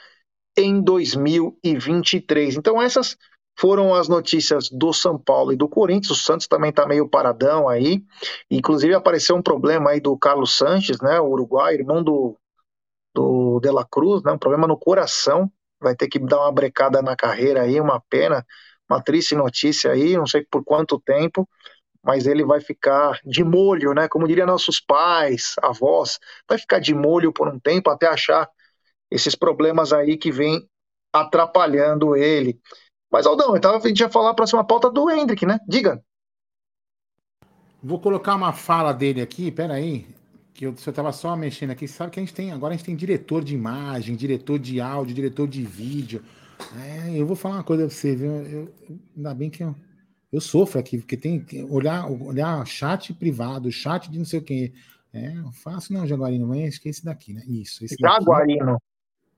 Speaker 2: em 2023. Então, essas foram as notícias do São Paulo e do Corinthians. O Santos também está meio paradão aí. Inclusive apareceu um problema aí do Carlos Sanches, né, o Uruguai, irmão do, do De La Cruz, né, um problema no coração. Vai ter que dar uma brecada na carreira aí, uma pena, uma triste notícia aí, não sei por quanto tempo, mas ele vai ficar de molho, né, como diria nossos pais, avós, vai ficar de molho por um tempo até achar esses problemas aí que vem atrapalhando ele. Mas, Aldão, então a gente ia falar a próxima pauta do Hendrick, né? Diga.
Speaker 1: Vou colocar uma fala dele aqui, peraí. Que eu, eu tava só mexendo aqui. Sabe que a gente tem. Agora a gente tem diretor de imagem, diretor de áudio, diretor de vídeo. É, eu vou falar uma coisa pra você, viu? Eu, ainda bem que eu. Eu sofro aqui, porque tem que olhar, olhar chat privado, chat de não sei o quê. É, fácil não, Jaguarino, mas acho que é esse daqui, né? Isso. Esse
Speaker 2: Jaguarino. Daqui.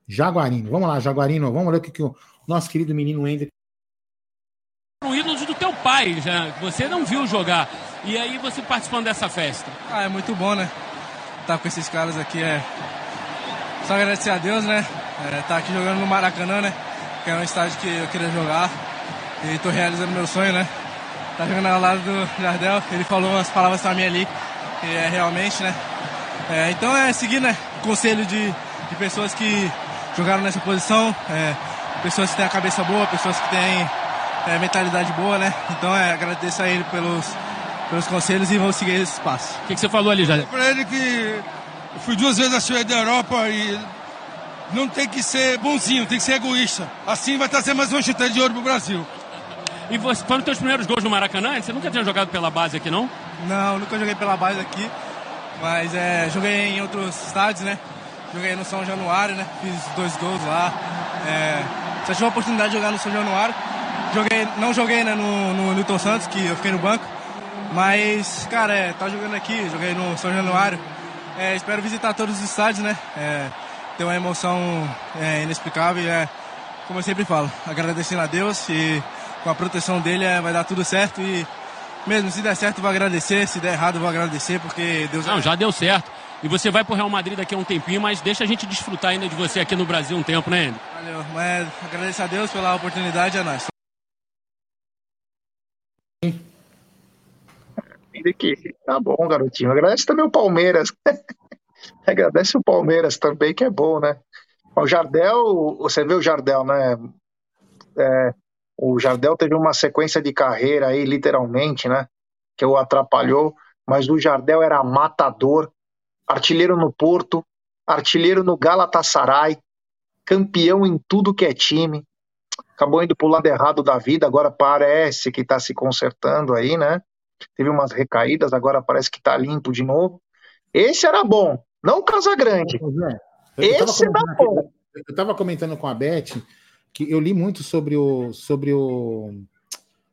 Speaker 1: Jaguarino. Vamos lá, Jaguarino. Vamos ver o que, que o nosso querido menino Ender.
Speaker 3: O ídolo do teu pai, já, você não viu jogar. E aí você participando dessa festa.
Speaker 4: Ah, é muito bom, né? Estar tá com esses caras aqui é. Só agradecer a Deus, né? É, tá aqui jogando no Maracanã, né? Que é um estádio que eu queria jogar. E tô realizando meu sonho, né? Tá jogando ao lado do Jardel. Ele falou umas palavras pra mim ali. E é realmente, né? É, então é seguir, né? Conselho de, de pessoas que jogaram nessa posição, é, pessoas que têm a cabeça boa, pessoas que têm é, mentalidade boa, né? Então é agradeço a ele pelos, pelos conselhos e vou seguir esse passo.
Speaker 3: O que, que, você falou ali, Jair?
Speaker 5: Para ele que eu fui duas vezes na Suécia da Europa e não tem que ser bonzinho, tem que ser egoísta. Assim vai trazer mais uma chuteira de ouro pro Brasil.
Speaker 3: E você, foram os teus primeiros gols no Maracanã? Você nunca tinha jogado pela base aqui, não?
Speaker 4: Não, nunca joguei pela base aqui. Mas é, joguei em outros estádios, né? Joguei no São Januário, né? Fiz dois gols lá. É, só tive a oportunidade de jogar no São Januário. Joguei, não joguei né, no, no Newton Santos, que eu fiquei no banco. Mas, cara, é, tá jogando aqui, joguei no São Januário. É, espero visitar todos os estádios, né? É, ter uma emoção é, inexplicável. É, como eu sempre falo, agradecendo a Deus e com a proteção dele é, vai dar tudo certo. E mesmo se der certo, vou agradecer. Se der errado, vou agradecer, porque Deus.
Speaker 3: Não, já deu certo. E você vai pro Real Madrid daqui a um tempinho, mas deixa a gente desfrutar ainda de você aqui no Brasil um tempo, né, Andy?
Speaker 4: Valeu, mas agradeço a Deus pela oportunidade, é nóis.
Speaker 2: Que tá bom, garotinho. Agradece também o Palmeiras. Agradece o Palmeiras também, que é bom, né? O Jardel, você vê o Jardel, né? É, o Jardel teve uma sequência de carreira aí, literalmente, né? Que o atrapalhou, mas o Jardel era matador, artilheiro no Porto, artilheiro no Galatasaray, campeão em tudo que é time. Acabou indo para o lado errado da vida, agora parece que está se consertando aí, né? Teve umas recaídas, agora parece que está limpo de novo. Esse era bom, não o Casagrande.
Speaker 1: É, Esse era bom. Eu estava comentando com a Beth que eu li muito sobre o sobre o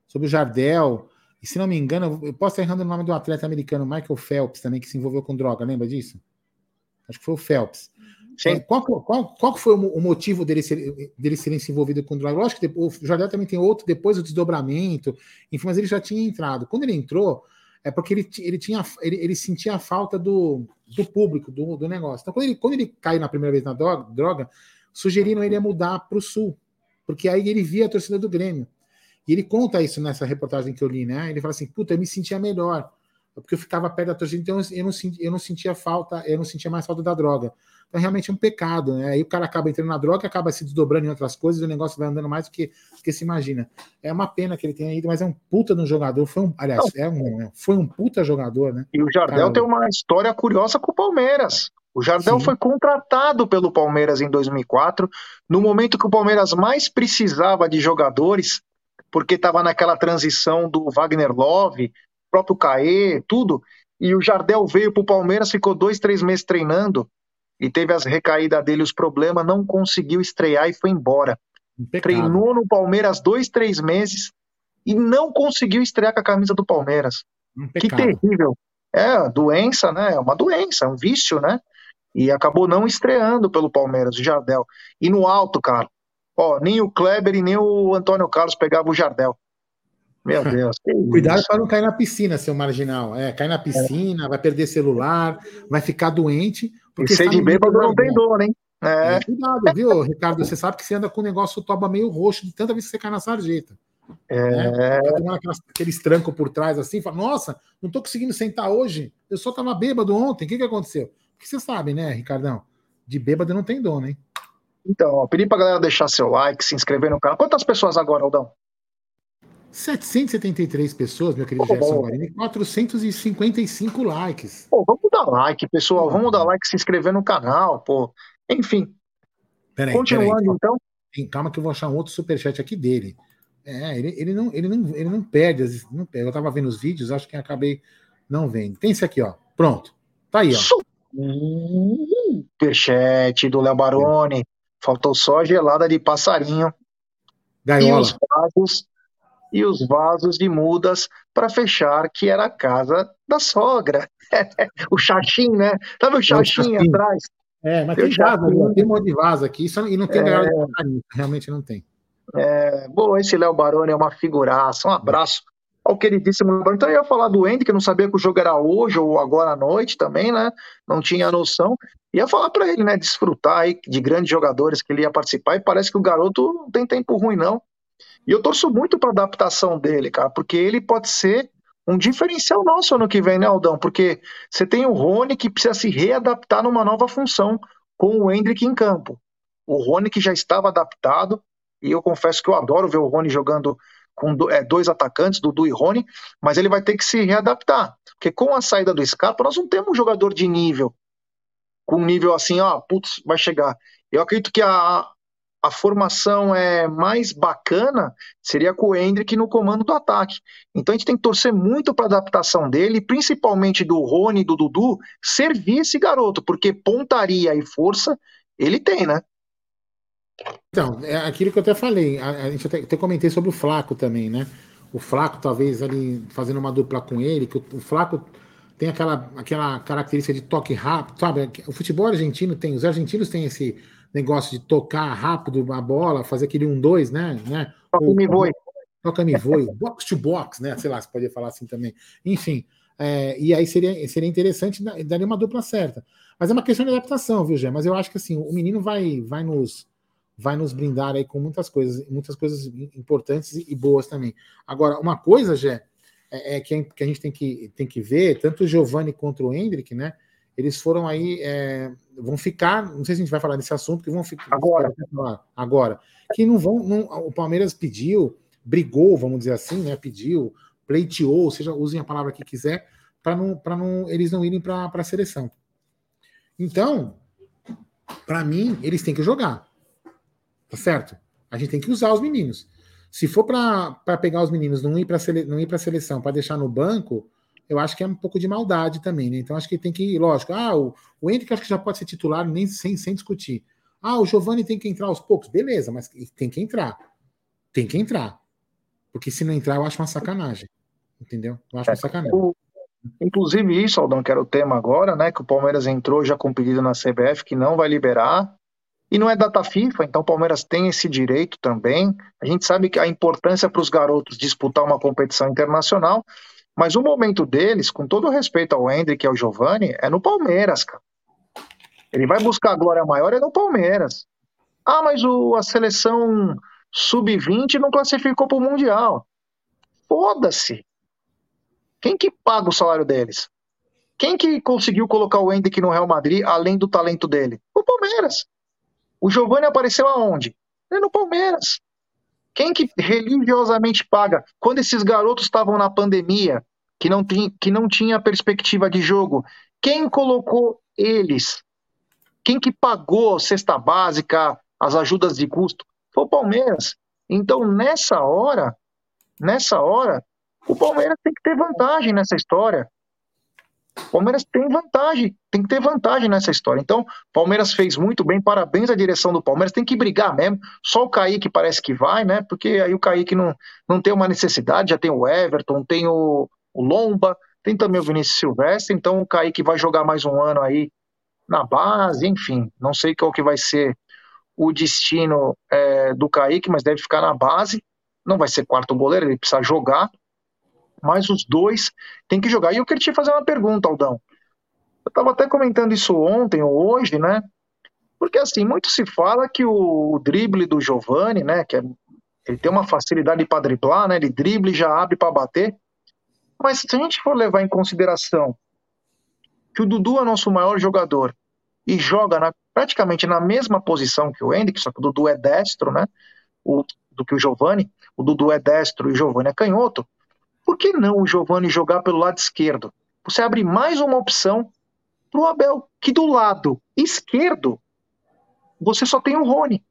Speaker 1: sobre o Jardel e se não me engano, eu posso estar errando o nome do atleta americano Michael Phelps também, que se envolveu com droga, lembra disso? Acho que foi o Phelps. Sim. Qual, qual, qual foi o motivo dele, ser, dele serem se envolvido com droga? Lógico que o Jardel também tem outro, depois o desdobramento, enfim, mas ele já tinha entrado. Quando ele entrou, é porque ele, ele, tinha, ele, ele sentia a falta do, do público, do, do negócio. Então, quando ele, quando ele caiu na primeira vez na droga, droga sugeriram ele mudar para o sul, porque aí ele via a torcida do Grêmio. E ele conta isso nessa reportagem que eu li, né? Ele fala assim: puta, eu me sentia melhor, porque eu ficava perto da torcida, então eu não, eu não sentia falta, eu não sentia mais falta da droga. Então, realmente é um pecado, né? Aí o cara acaba entrando na droga, acaba se desdobrando em outras coisas, o negócio vai andando mais do que, do que se imagina. É uma pena que ele tenha ido, mas é um puta de um jogador. Foi um, aliás, é um, é, foi um puta jogador, né?
Speaker 2: E o Jardel cara, tem uma história curiosa com o Palmeiras. O Jardel Sim. foi contratado pelo Palmeiras em 2004, no momento que o Palmeiras mais precisava de jogadores, porque estava naquela transição do Wagner Love, próprio Caê, tudo. E o Jardel veio para o Palmeiras, ficou dois, três meses treinando e teve as recaídas dele, os problemas, não conseguiu estrear e foi embora. Treinou no Palmeiras dois, três meses e não conseguiu estrear com a camisa do Palmeiras. Que terrível. É, doença, né? É uma doença, é um vício, né? E acabou não estreando pelo Palmeiras, o Jardel. E no alto, cara, Ó, nem o Kleber e nem o Antônio Carlos pegavam o Jardel. Meu Deus.
Speaker 1: Cuidado para não cair na piscina, seu marginal. É, cai na piscina, é. vai perder celular, vai ficar doente.
Speaker 2: Porque ser de bêbado não tem dor, hein?
Speaker 1: É. é. cuidado, viu, Ricardo? Você sabe que você anda com o negócio toba meio roxo de tanta vez que você cai na sarjeta. É. Né? Aqueles trancos por trás assim, fala, nossa, não tô conseguindo sentar hoje. Eu só tava bêbado ontem. O que, que aconteceu? Porque você sabe, né, Ricardão? De bêbado não tem dono, hein?
Speaker 2: Então, ó, pedi pra galera deixar seu like, se inscrever no canal. Quantas pessoas agora, Aldão?
Speaker 1: 773 pessoas, meu querido oh, Gerson Guarini, 455 likes.
Speaker 2: Pô, vamos dar like, pessoal. Vamos dar like, se inscrever no canal, pô. Enfim.
Speaker 1: Peraí, Continuando, peraí. então. Calma que eu vou achar um outro superchat aqui dele. É, ele, ele, não, ele, não, ele não perde, não perde. Eu tava vendo os vídeos, acho que acabei não vendo. Tem esse aqui, ó. Pronto. Tá aí, ó.
Speaker 2: Superchat do Léo Baroni. Faltou só a gelada de passarinho.
Speaker 1: Gaiola. E os casos
Speaker 2: e os vasos de mudas para fechar, que era a casa da sogra. o chachim, né? Sabe o chachim é atrás?
Speaker 1: É, mas tem vaso, tem um monte de vaso aqui, e não tem é... realmente não tem.
Speaker 2: É, bom, esse Léo Baroni é uma figuraça. Um abraço ao queridíssimo Léo Então eu ia falar do Andy, que não sabia que o jogo era hoje ou agora à noite também, né? Não tinha noção. Ia falar para ele, né? Desfrutar aí de grandes jogadores que ele ia participar. E parece que o garoto não tem tempo ruim, não. E eu torço muito para adaptação dele, cara, porque ele pode ser um diferencial nosso ano que vem, né, Aldão? Porque você tem o Rony que precisa se readaptar numa nova função com o Hendrick em campo. O Rony que já estava adaptado, e eu confesso que eu adoro ver o Rony jogando com é, dois atacantes, Dudu e Rony, mas ele vai ter que se readaptar. Porque com a saída do Scarpa, nós não temos um jogador de nível, com nível assim, ó, putz, vai chegar. Eu acredito que a, a formação é mais bacana seria com o Hendrick no comando do ataque. Então a gente tem que torcer muito para a adaptação dele, principalmente do Rony e do Dudu, servir esse garoto, porque pontaria e força ele tem, né?
Speaker 1: Então, é aquilo que eu até falei, a, a gente até, até, comentei sobre o Flaco também, né? O Flaco, talvez ali fazendo uma dupla com ele, que o, o Flaco tem aquela, aquela característica de toque rápido, sabe? O futebol argentino tem, os argentinos têm esse negócio de tocar rápido a bola, fazer aquele 1-2, né? né?
Speaker 2: Toca-me voe.
Speaker 1: Toca-me voe, box to box, né? Sei lá, se pode falar assim também. Enfim, é, e aí seria, seria interessante, daria uma dupla certa. Mas é uma questão de adaptação, viu, Gé? Mas eu acho que assim, o menino vai, vai nos vai nos brindar aí com muitas coisas, muitas coisas importantes e boas também. Agora, uma coisa, Gé, é, é que, a gente tem que, tem que ver, tanto o Giovanni quanto o Hendrick, né? Eles foram aí, é, vão ficar, não sei se a gente vai falar desse assunto, que vão ficar
Speaker 2: agora,
Speaker 1: agora, que não vão, não, o Palmeiras pediu, brigou, vamos dizer assim, né? Pediu, pleiteou, seja, usem a palavra que quiser, para não, para não, eles não irem para a seleção. Então, para mim, eles têm que jogar. Tá certo? A gente tem que usar os meninos. Se for para pegar os meninos, não ir para sele, não ir para seleção, para deixar no banco, eu acho que é um pouco de maldade também, né? Então acho que tem que ir, lógico. Ah, o, o Henrique acho que já pode ser titular nem sem, sem discutir. Ah, o Giovani tem que entrar aos poucos, beleza, mas tem que entrar. Tem que entrar. Porque se não entrar, eu acho uma sacanagem. Entendeu? Eu acho uma sacanagem. O,
Speaker 2: inclusive isso, Aldão, que era o tema agora, né? Que o Palmeiras entrou já com pedido na CBF que não vai liberar. E não é data FIFA, então o Palmeiras tem esse direito também. A gente sabe que a importância para os garotos disputar uma competição internacional, mas o momento deles, com todo respeito ao Hendrick e ao Giovani, é no Palmeiras, cara. Ele vai buscar a glória maior é no Palmeiras. Ah, mas o, a seleção sub-20 não classificou para o Mundial. Foda-se. Quem que paga o salário deles? Quem que conseguiu colocar o Hendrick no Real Madrid além do talento dele? O Palmeiras. O Giovani apareceu aonde? É no Palmeiras. Quem que religiosamente paga? Quando esses garotos estavam na pandemia, que não, tinha, que não tinha perspectiva de jogo, quem colocou eles? Quem que pagou cesta básica, as ajudas de custo? Foi o Palmeiras. Então, nessa hora, nessa hora, o Palmeiras tem que ter vantagem nessa história. Palmeiras tem vantagem, tem que ter vantagem nessa história. Então, Palmeiras fez muito bem, parabéns à direção do Palmeiras, tem que brigar mesmo. Só o Kaique parece que vai, né? Porque aí o Kaique não, não tem uma necessidade, já tem o Everton, tem o, o Lomba, tem também o Vinícius Silvestre, então o Kaique vai jogar mais um ano aí na base, enfim, não sei qual que vai ser o destino é, do Kaique, mas deve ficar na base. Não vai ser quarto goleiro, ele precisa jogar mas os dois têm que jogar. E eu queria te fazer uma pergunta, Aldão. Eu estava até comentando isso ontem ou hoje, né? Porque assim, muito se fala que o, drible do Giovani, né, que é, ele tem uma facilidade para driblar, né? Ele drible já abre para bater. Mas se a gente for levar em consideração que o Dudu é nosso maior jogador e joga na, praticamente na mesma posição que o Hendrick, só que o Dudu é destro, né? O, do que o Giovani. O Dudu é destro e o Giovani é canhoto. Por que não o Giovani jogar pelo lado esquerdo? Você abre mais uma opção para o Abel, que do lado esquerdo você só tem o Rony.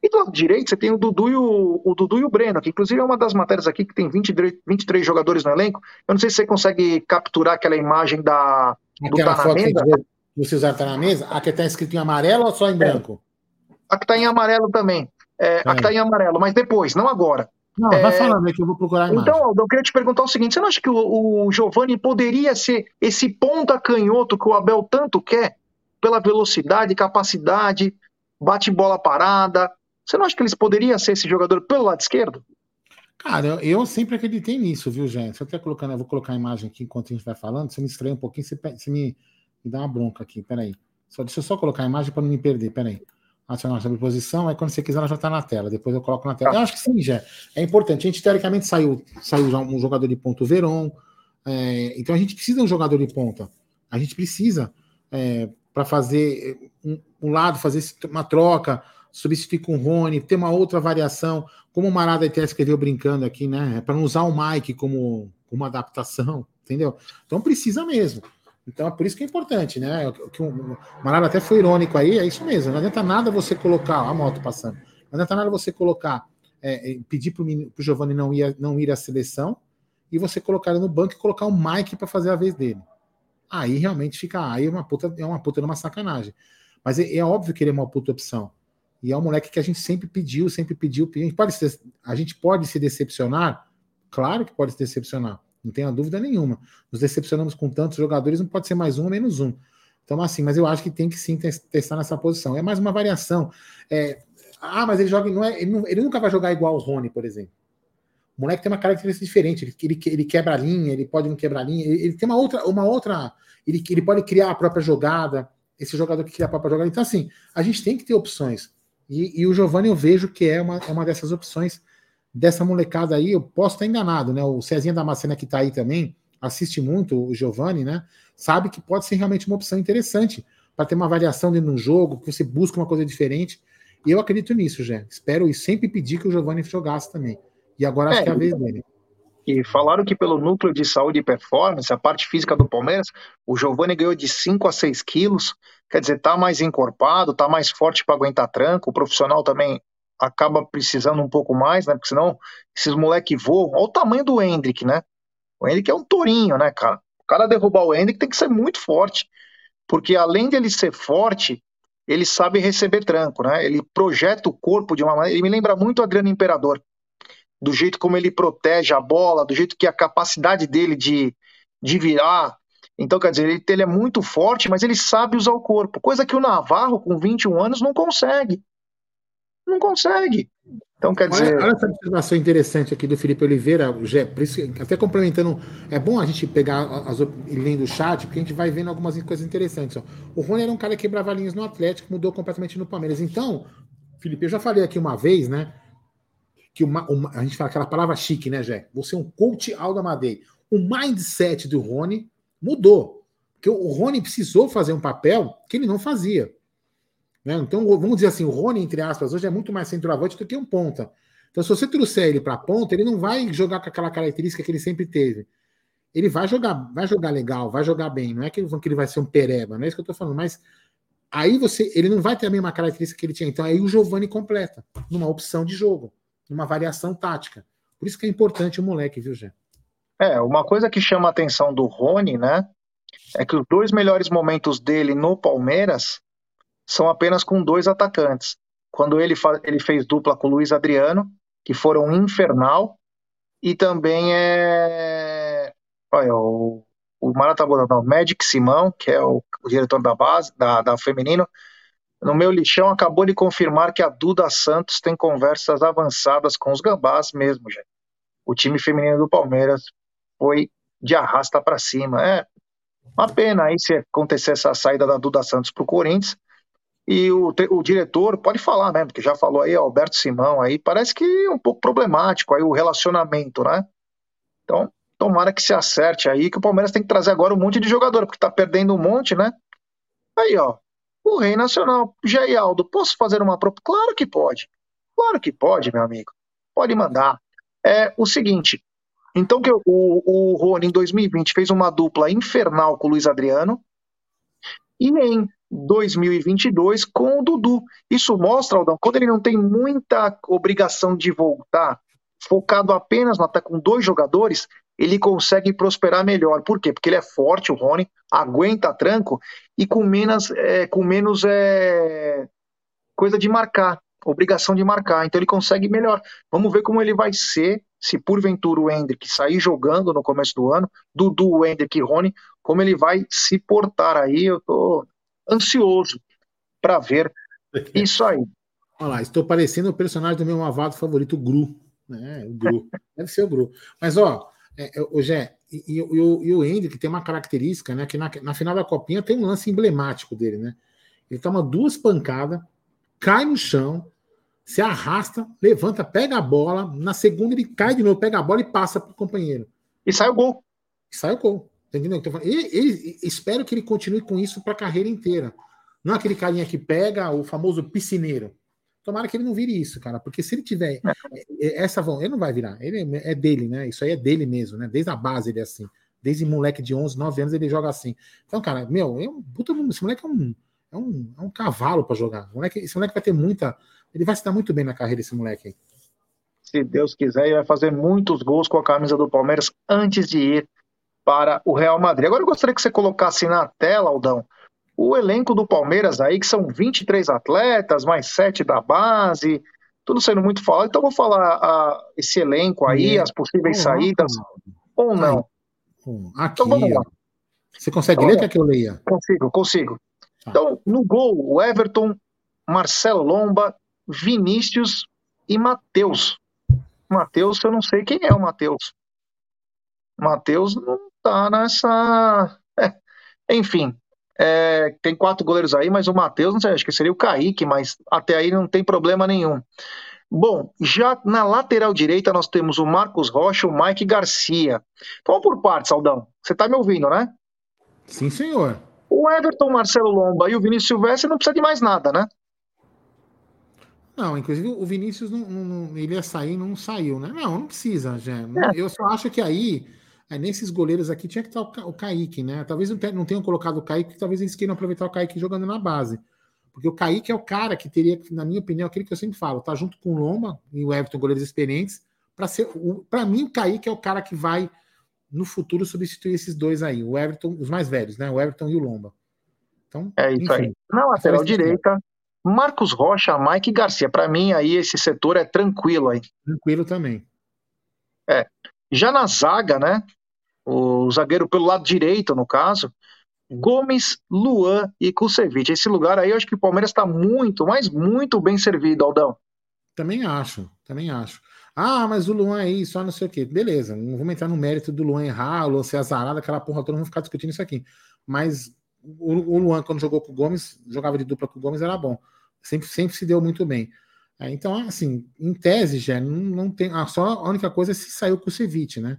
Speaker 2: E do lado direito você tem o Dudu e o, o Dudu e o Breno, que inclusive é uma das matérias aqui que tem 23, 23 jogadores no elenco. Eu não sei se você consegue capturar aquela imagem da
Speaker 1: do aquela tá foto mesa. Que você tá na mesa, a que está escrito em amarelo ou só em branco?
Speaker 2: A que está em amarelo também. É, é. A que está em amarelo, mas depois, não agora.
Speaker 1: Não, é... vai falando aí que eu vou procurar a imagem.
Speaker 2: Então, Aldo, eu queria te perguntar o seguinte: você não acha que o, o Giovanni poderia ser esse ponta canhoto que o Abel tanto quer? Pela velocidade, capacidade, bate bola parada. Você não acha que eles poderiam ser esse jogador pelo lado esquerdo?
Speaker 1: Cara, eu, eu sempre acreditei nisso, viu, gente? Eu até colocando, eu vou colocar a imagem aqui enquanto a gente vai falando. Se eu me estranha um pouquinho, você, você me, me, dá uma bronca aqui. Peraí. Só, deixa eu só colocar a imagem para não me perder. Peraí. Acionar sobre posição, aí quando você quiser, ela já está na tela. Depois eu coloco na tela. Eu acho que sim, já. É importante. A gente, teoricamente, saiu, saiu já um jogador de ponto Veron. É, então a gente precisa de um jogador de ponta. A gente precisa é, para fazer um, um, lado, fazer uma troca, substituir com o Rony, ter uma outra variação, como o Marada até escreveu brincando aqui, né? É para não usar o Mike como, como uma adaptação, entendeu? Então precisa mesmo. Então é por isso que é importante, né? Que o até foi irônico aí, é isso mesmo. Não adianta nada você colocar a moto passando. Não adianta nada você colocar, é, é pedir para o Giovanni não ir, não ir à seleção e você colocar ele no banco e colocar o Mike para fazer a vez dele. Aí realmente fica, aí é uma puta, é uma puta uma sacanagem. Mas é, é óbvio que ele é uma puta opção. E é um moleque que a gente sempre pediu, sempre pediu. A gente pode a gente pode se decepcionar? Claro que pode se decepcionar, não tenha dúvida nenhuma. Nos decepcionamos com tantos jogadores, não pode ser mais um menos um. Então, assim, mas eu acho que tem que sim testar nessa posição. É mais uma variação. É, ah, mas ele joga. Não é, ele, não, ele, nunca vai jogar igual o Rony, por exemplo. O moleque tem uma característica diferente. Ele, ele, ele quebra a linha, ele pode não quebrar a linha. Ele, ele, tem uma outra. Uma outra ele, ele pode criar a própria jogada. Esse jogador que cria a própria jogada. Então, assim, a gente tem que ter opções. E, e, o Giovanni eu vejo que é uma, é uma dessas opções dessa molecada aí. Eu posso estar enganado, né? O Cezinha Damascena que está aí também, assiste muito o Giovanni, né? Sabe que pode ser realmente uma opção interessante para ter uma variação dentro do jogo, que você busca uma coisa diferente. E eu acredito nisso, já. Espero e sempre pedir que o Giovanni jogasse também. E agora acho é, que é a vez dele.
Speaker 2: E falaram que pelo núcleo de saúde e performance, a parte física do Palmeiras, o Giovanni ganhou de 5 a 6 quilos. Quer dizer, tá mais encorpado, tá mais forte para aguentar tranco. O profissional também acaba precisando um pouco mais, né? Porque senão esses moleque voam. Olha o tamanho do Hendrick, né? O Hendrick é um tourinho, né, cara? O cara derrubar o Hendrick tem que ser muito forte. Porque além de ele ser forte, ele sabe receber tranco, né? Ele projeta o corpo de uma maneira. Ele me lembra muito o Adriano Imperador do jeito como ele protege a bola, do jeito que a capacidade dele de, de virar. Então, quer dizer, ele, ele é muito forte, mas ele sabe usar o corpo, coisa que o Navarro, com 21 anos, não consegue. Não consegue. Então, quer dizer.
Speaker 1: Olha, essa observação interessante aqui do Felipe Oliveira, Gé, por isso, até complementando, é bom a gente pegar as, lendo o chat, porque a gente vai vendo algumas coisas interessantes. Ó. O Rony era um cara que quebrava linhas no Atlético, mudou completamente no Palmeiras. Então, Felipe, eu já falei aqui uma vez, né? que uma, uma, a gente fala aquela palavra chique, né, Jé? Você é um coach Aldo Amadei. O mindset do Rony mudou. Porque o Rony precisou fazer um papel que ele não fazia. Né? Então, vamos dizer assim, o Rony, entre aspas, hoje é muito mais centroavante do que um ponta. Então, se você trouxer ele para ponta, ele não vai jogar com aquela característica que ele sempre teve. Ele vai jogar, vai jogar legal, vai jogar bem. Não é que ele vai ser um pereba, não é isso que eu estou falando, mas aí você, ele não vai ter a mesma característica que ele tinha. Então, aí o Giovanni completa numa opção de jogo uma variação tática. Por isso que é importante o moleque, viu, Gê?
Speaker 2: É, uma coisa que chama a atenção do Rony, né, é que os dois melhores momentos dele no Palmeiras são apenas com dois atacantes. Quando ele, ele fez dupla com o Luiz Adriano, que foram infernal, e também é. Olha, o, o Marata não, Magic Simão, que é o, o diretor da base, da, da Feminino, no meu lixão acabou de confirmar que a Duda Santos tem conversas avançadas com os gambás mesmo, gente. O time feminino do Palmeiras foi de arrasta para cima. É uma pena aí se acontecer essa saída da Duda Santos para o Corinthians. E o, o diretor pode falar, né? Porque já falou aí, Alberto Simão aí, parece que é um pouco problemático aí o relacionamento, né? Então, tomara que se acerte aí, que o Palmeiras tem que trazer agora um monte de jogador, porque tá perdendo um monte, né? Aí, ó, o Rei Nacional. Jair Aldo, posso fazer uma proposta? Claro que pode. Claro que pode, meu amigo. Pode mandar. É o seguinte. Então que o, o Rony em 2020 fez uma dupla infernal com o Luiz Adriano e em 2022 com o Dudu. Isso mostra, Aldão, quando ele não tem muita obrigação de voltar, focado apenas no ataque com dois jogadores, ele consegue prosperar melhor. Por quê? Porque ele é forte, o Rony, aguenta tranco e com menos, é, com menos é, coisa de marcar. obrigação de marcar, então ele consegue melhor. Vamos ver como ele vai ser se porventura o Hendrick sair jogando no começo do ano, Dudu, Hendrick e Rony, como ele vai se portar aí. Eu tô ansioso para ver isso aí.
Speaker 1: Olha lá, estou parecendo o personagem do meu avado favorito, o Gru. Né? O Gru. Deve ser o Gru. Mas, ó, é, é, o Gé, e, e, e, o Hendrick tem uma característica, né? Que na, na final da copinha tem um lance emblemático dele, né? Ele toma duas pancadas, cai no chão, se arrasta, levanta, pega a bola, na segunda ele cai de novo, pega a bola e passa para o companheiro.
Speaker 2: E sai o gol.
Speaker 1: E sai o gol. Entendeu? Então, ele, ele, espero que ele continue com isso para a carreira inteira. Não aquele carinha que pega o famoso piscineiro. Tomara que ele não vire isso, cara, porque se ele tiver é. É, essa ele não vai virar. Ele é dele, né? Isso aí é dele mesmo, né? Desde a base ele é assim. Desde moleque de 11, 9 anos ele joga assim. Então, cara, meu, é um, puta, esse moleque é um, é um, é um cavalo para jogar. Moleque, esse moleque vai ter muita. Ele vai se dar muito bem na carreira, esse moleque aí.
Speaker 2: Se Deus quiser, ele vai fazer muitos gols com a camisa do Palmeiras antes de ir para o Real Madrid. Agora eu gostaria que você colocasse na tela, Aldão, o elenco do Palmeiras aí, que são 23 atletas, mais 7 da base, tudo sendo muito falado. Então, vou falar uh, esse elenco aí, é. as possíveis saídas, ou não.
Speaker 1: Aqui, então, vamos lá. Você consegue então, ler? Quer que eu leia?
Speaker 2: Consigo, consigo. Tá. Então, no gol, o Everton, Marcelo Lomba, Vinícius e Matheus. Matheus, eu não sei quem é o Matheus. Matheus não tá nessa. É. Enfim, é, tem quatro goleiros aí, mas o Matheus, não sei, acho que seria o Kaique, mas até aí não tem problema nenhum. Bom, já na lateral direita nós temos o Marcos Rocha, o Mike Garcia. Então, vamos por partes, Saldão. Você tá me ouvindo, né?
Speaker 1: Sim, senhor.
Speaker 2: O Everton, Marcelo Lomba e o Vinícius Silvestre não precisa de mais nada, né?
Speaker 1: Não, inclusive o Vinícius não, não, ele ia sair não saiu, né? Não, não precisa, já. É. Eu só acho que aí, é, nesses goleiros aqui, tinha que estar o, Kaique, né? Talvez não, tenham, não tenham colocado o Kaique, talvez eles queiram aproveitar o Kaique jogando na base. Porque o Kaique é o cara que teria, na minha opinião, aquele que eu sempre falo, tá junto com o Loma e o Everton, goleiros experientes, para ser. Para mim, o Kaique é o cara que vai no futuro substituir esses dois aí, o Everton, os mais velhos, né? O Everton e o Lomba.
Speaker 2: Então, é isso enfim, aí. Na lateral direita, Marcos Rocha, Mike Garcia. Para mim, aí esse setor é tranquilo aí.
Speaker 1: Tranquilo também.
Speaker 2: É. Já na zaga, né? O zagueiro pelo lado direito, no caso, Gomes, Luan e Kusevich. Esse lugar aí, eu acho que o Palmeiras está muito, mas muito bem servido, Aldão.
Speaker 1: Também acho, também acho. Ah, mas o Luan é isso, não sei o quê. Beleza, não vamos entrar no mérito do Luan errar, o Luan ser azarado, aquela porra toda, vamos ficar discutindo isso aqui. Mas o, Luan, quando jogou com o Gomes, jogava de dupla com o Gomes, era bom. Sempre, sempre se deu muito bem. É, então, assim, em tese, já não, não tem. Ah, só a única coisa é se saiu com o Ceviche, né?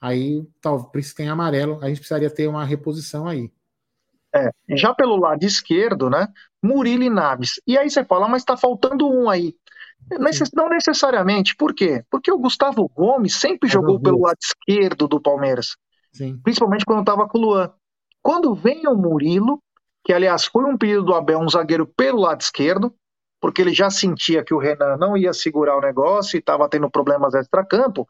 Speaker 1: Aí, tal, por isso tem amarelo, a gente precisaria ter uma reposição aí.
Speaker 2: É, já pelo lado esquerdo, né? Murilo e Naves. E aí você fala, mas tá faltando um aí. Não necessariamente. Por quê? Porque o Gustavo Gomes sempre é jogou pelo lado esquerdo do Palmeiras. Sim. Principalmente quando estava com o Luan. Quando vem o Murilo, que aliás foi um pedido do Abel, um zagueiro pelo lado esquerdo, porque ele já sentia que o Renan não ia segurar o negócio e estava tendo problemas extra-campo,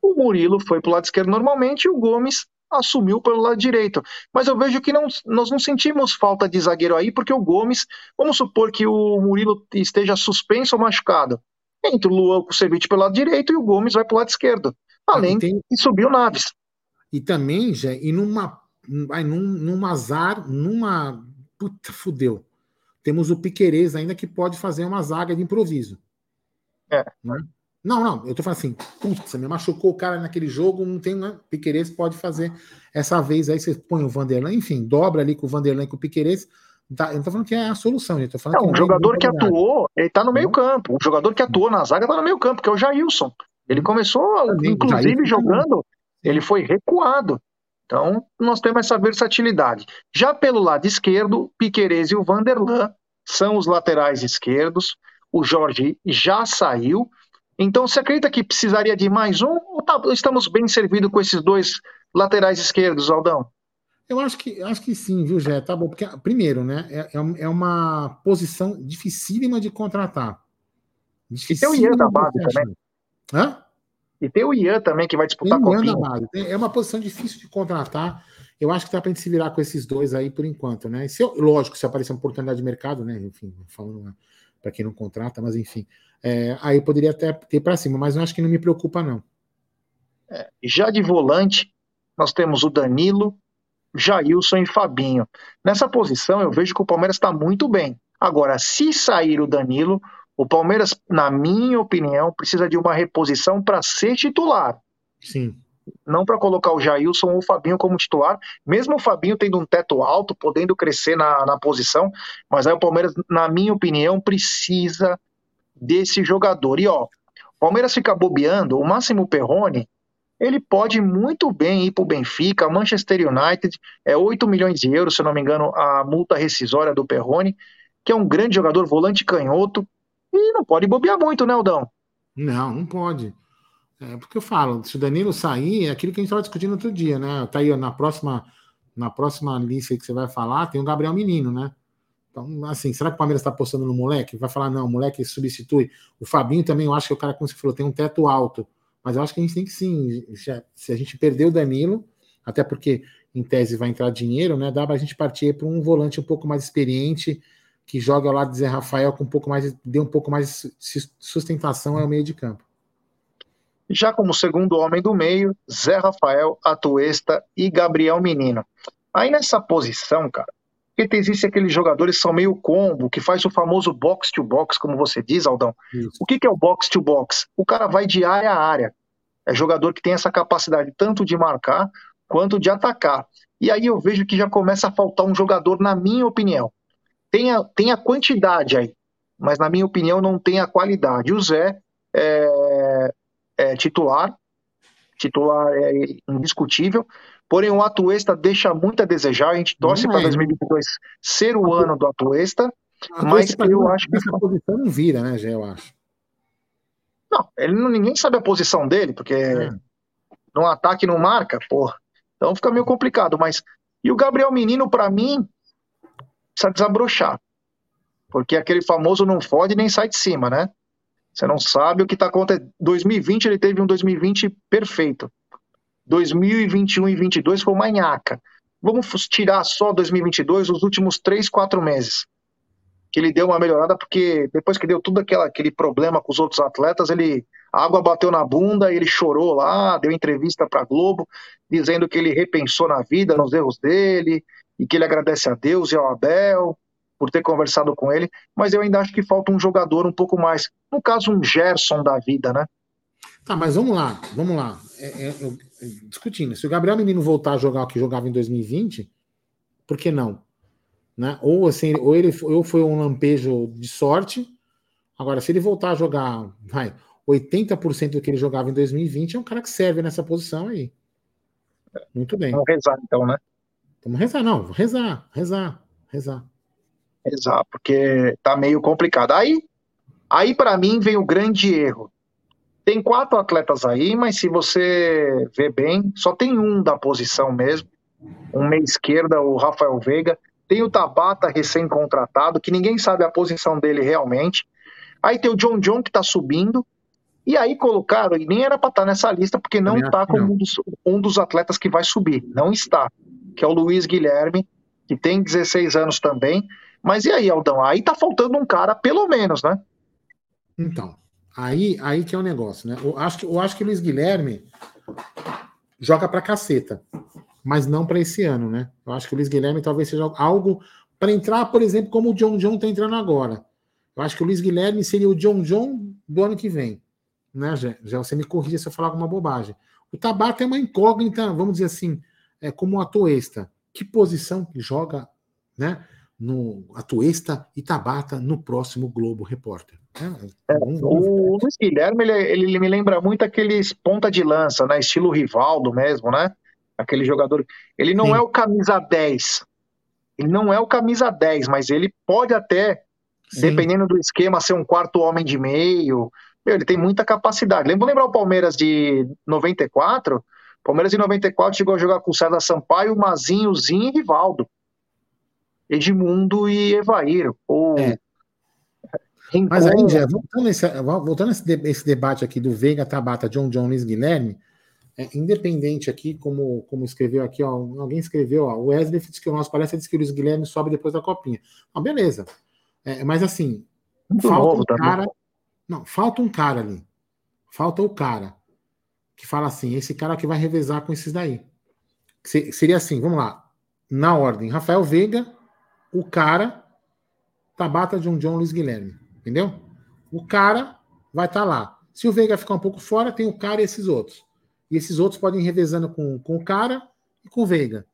Speaker 2: o Murilo foi para o lado esquerdo normalmente e o Gomes assumiu pelo lado direito. Mas eu vejo que não, nós não sentimos falta de zagueiro aí, porque o Gomes, vamos supor que o Murilo esteja suspenso ou machucado. Entra o Luan com o Ceviche pelo lado direito e o Gomes vai para o lado esquerdo. Além tem... de subir o Naves.
Speaker 1: E também, já, e numa, num, num azar, numa. Puta, fudeu. Temos o Piquerez ainda que pode fazer uma zaga de improviso. É. Né? Não, não, eu tô falando assim, putz, me machucou o cara naquele jogo, não tem, né? Piqueires pode fazer essa vez aí, você põe o Vanderlan, enfim, dobra ali com o Vanderlan e com o Piqueires. Tá, eu não tô falando que é a solução, eu tô falando
Speaker 2: não,
Speaker 1: que
Speaker 2: um jogador que atuou, ele tá no meio campo. O jogador que atuou na zaga tá no meio campo, que é o Jailson. Ele uhum. começou, Também, inclusive, jogando, ele foi recuado. Então, nós temos essa versatilidade. Já pelo lado esquerdo, Piqueires e o Vanderlan são os laterais esquerdos. O Jorge já saiu. Então, você acredita que precisaria de mais um ou tá, estamos bem servidos com esses dois laterais esquerdos, Aldão?
Speaker 1: Eu acho que, acho que sim, viu, Jé? Tá bom, porque, primeiro, né, é, é, é uma posição dificílima de contratar.
Speaker 2: Dificílima e tem o Ian da base também. Hã? E tem o Ian também, que vai disputar com o base.
Speaker 1: É uma posição difícil de contratar. Eu acho que dá para a gente se virar com esses dois aí por enquanto, né? Se eu, lógico, se aparecer uma oportunidade de mercado, né? Enfim, falando, né? para quem não contrata, mas enfim. É, aí poderia até ter para cima, mas eu acho que não me preocupa, não.
Speaker 2: É, já de volante, nós temos o Danilo, Jailson e Fabinho. Nessa posição, eu vejo que o Palmeiras está muito bem. Agora, se sair o Danilo, o Palmeiras, na minha opinião, precisa de uma reposição para ser titular.
Speaker 1: Sim.
Speaker 2: Não para colocar o Jailson ou o Fabinho como titular, mesmo o Fabinho tendo um teto alto, podendo crescer na, na posição, mas aí o Palmeiras, na minha opinião, precisa desse jogador. E ó, o Palmeiras fica bobeando, o Máximo Perrone, ele pode muito bem ir para o Benfica, Manchester United, é 8 milhões de euros, se eu não me engano, a multa rescisória do Perrone, que é um grande jogador, volante canhoto, e não pode bobear muito, né, Aldão?
Speaker 1: Não, não pode. É porque eu falo, se o Danilo sair, é aquilo que a gente estava discutindo outro dia, né? Tá aí na próxima, na próxima lista que você vai falar, tem o Gabriel Menino, né? Então, assim, será que o Palmeiras está apostando no moleque? Vai falar, não, o moleque substitui. O Fabinho também, eu acho que o cara, como você falou, tem um teto alto. Mas eu acho que a gente tem que sim. Já, se a gente perder o Danilo, até porque em tese vai entrar dinheiro, né? Dá para a gente partir para um volante um pouco mais experiente, que joga ao lado de Zé Rafael com um pouco mais, dê um pouco mais de sustentação ao meio de campo.
Speaker 2: Já como segundo homem do meio, Zé Rafael, Atuesta e Gabriel Menino. Aí nessa posição, cara, porque existem aqueles jogadores que são meio combo, que faz o famoso box to box, como você diz, Aldão. Isso. O que, que é o box to box? O cara vai de área a área. É jogador que tem essa capacidade tanto de marcar quanto de atacar. E aí eu vejo que já começa a faltar um jogador, na minha opinião. Tem a, tem a quantidade aí, mas na minha opinião não tem a qualidade. O Zé é, é titular, titular é indiscutível, Porém, o Atuesta deixa muito a desejar. A gente torce para 2022 ser o ano do Atuesta, mas eu acho que.
Speaker 1: Essa posição não vira, né, Gé, eu acho.
Speaker 2: Não, ele não, ninguém sabe a posição dele, porque é. no ataque não marca, porra. Então fica meio complicado. Mas. E o Gabriel Menino, para mim, precisa desabrochar. Porque aquele famoso não fode nem sai de cima, né? Você não sabe o que está acontecendo. 2020 ele teve um 2020 perfeito. 2021 e 2022 foi uma nhaca. Vamos tirar só 2022, os últimos três, quatro meses. Que ele deu uma melhorada, porque depois que deu tudo aquela, aquele problema com os outros atletas, ele a água bateu na bunda, ele chorou lá, deu entrevista para Globo, dizendo que ele repensou na vida, nos erros dele, e que ele agradece a Deus e ao Abel por ter conversado com ele, mas eu ainda acho que falta um jogador um pouco mais, no caso um Gerson da vida, né?
Speaker 1: Tá, mas vamos lá, vamos lá. É, é, eu, discutindo. Se o Gabriel Menino voltar a jogar o que jogava em 2020, por que não? Né? Ou assim, ou ele ou foi um lampejo de sorte. Agora, se ele voltar a jogar, vai, 80% do que ele jogava em 2020, é um cara que serve nessa posição aí. Muito bem.
Speaker 2: Vamos rezar, então, né?
Speaker 1: Vamos rezar, não, rezar, rezar, rezar.
Speaker 2: Rezar, porque tá meio complicado. Aí, aí para mim vem o grande erro. Tem quatro atletas aí, mas se você vê bem, só tem um da posição mesmo. Um meia esquerda, o Rafael Veiga. Tem o Tabata recém-contratado, que ninguém sabe a posição dele realmente. Aí tem o John John que tá subindo. E aí colocaram, e nem era para estar tá nessa lista, porque não está como um dos, um dos atletas que vai subir. Não está. Que é o Luiz Guilherme, que tem 16 anos também. Mas e aí, Aldão? Aí tá faltando um cara, pelo menos, né?
Speaker 1: Então, Aí, aí que é o negócio, né? Eu acho que, eu acho que o Luiz Guilherme joga pra caceta, mas não para esse ano, né? Eu acho que o Luiz Guilherme talvez seja algo para entrar, por exemplo, como o John John tá entrando agora. Eu acho que o Luiz Guilherme seria o John John do ano que vem, né? Já, já você me corrija se eu falar alguma bobagem. O Tabata é uma incógnita, vamos dizer assim, é como o atuesta. Que posição que joga, né? No atuesta e Tabata no próximo Globo Repórter.
Speaker 2: É, o Luiz Guilherme, ele, ele, me lembra muito aqueles ponta de lança, né? Estilo Rivaldo mesmo, né? Aquele jogador. Ele não Sim. é o camisa 10. Ele não é o camisa 10, mas ele pode até, Sim. dependendo do esquema, ser um quarto homem de meio. Ele tem muita capacidade. Lembra lembrar o Palmeiras de 94? Palmeiras de 94 chegou a jogar com o César Sampaio, Mazinho, Zinho e Rivaldo. Edmundo e Evair. Ou é.
Speaker 1: Mas aí, já, voltando, esse, voltando esse, esse debate aqui do Veiga, Tabata, John Jones, Guilherme, é, independente aqui, como, como escreveu aqui, ó, alguém escreveu, ó, o Wesley disse que o nosso palestra disse que o Luiz Guilherme sobe depois da copinha. Ah, beleza. É, mas assim, falta um cara. Não, falta um cara ali. Falta o cara que fala assim: esse cara que vai revezar com esses daí. Seria assim, vamos lá. Na ordem, Rafael Veiga, o cara, Tabata de um John Luiz Guilherme. Entendeu? O cara vai estar tá lá. Se o Veiga ficar um pouco fora, tem o cara e esses outros. E esses outros podem ir revezando com, com o cara e com o Veiga.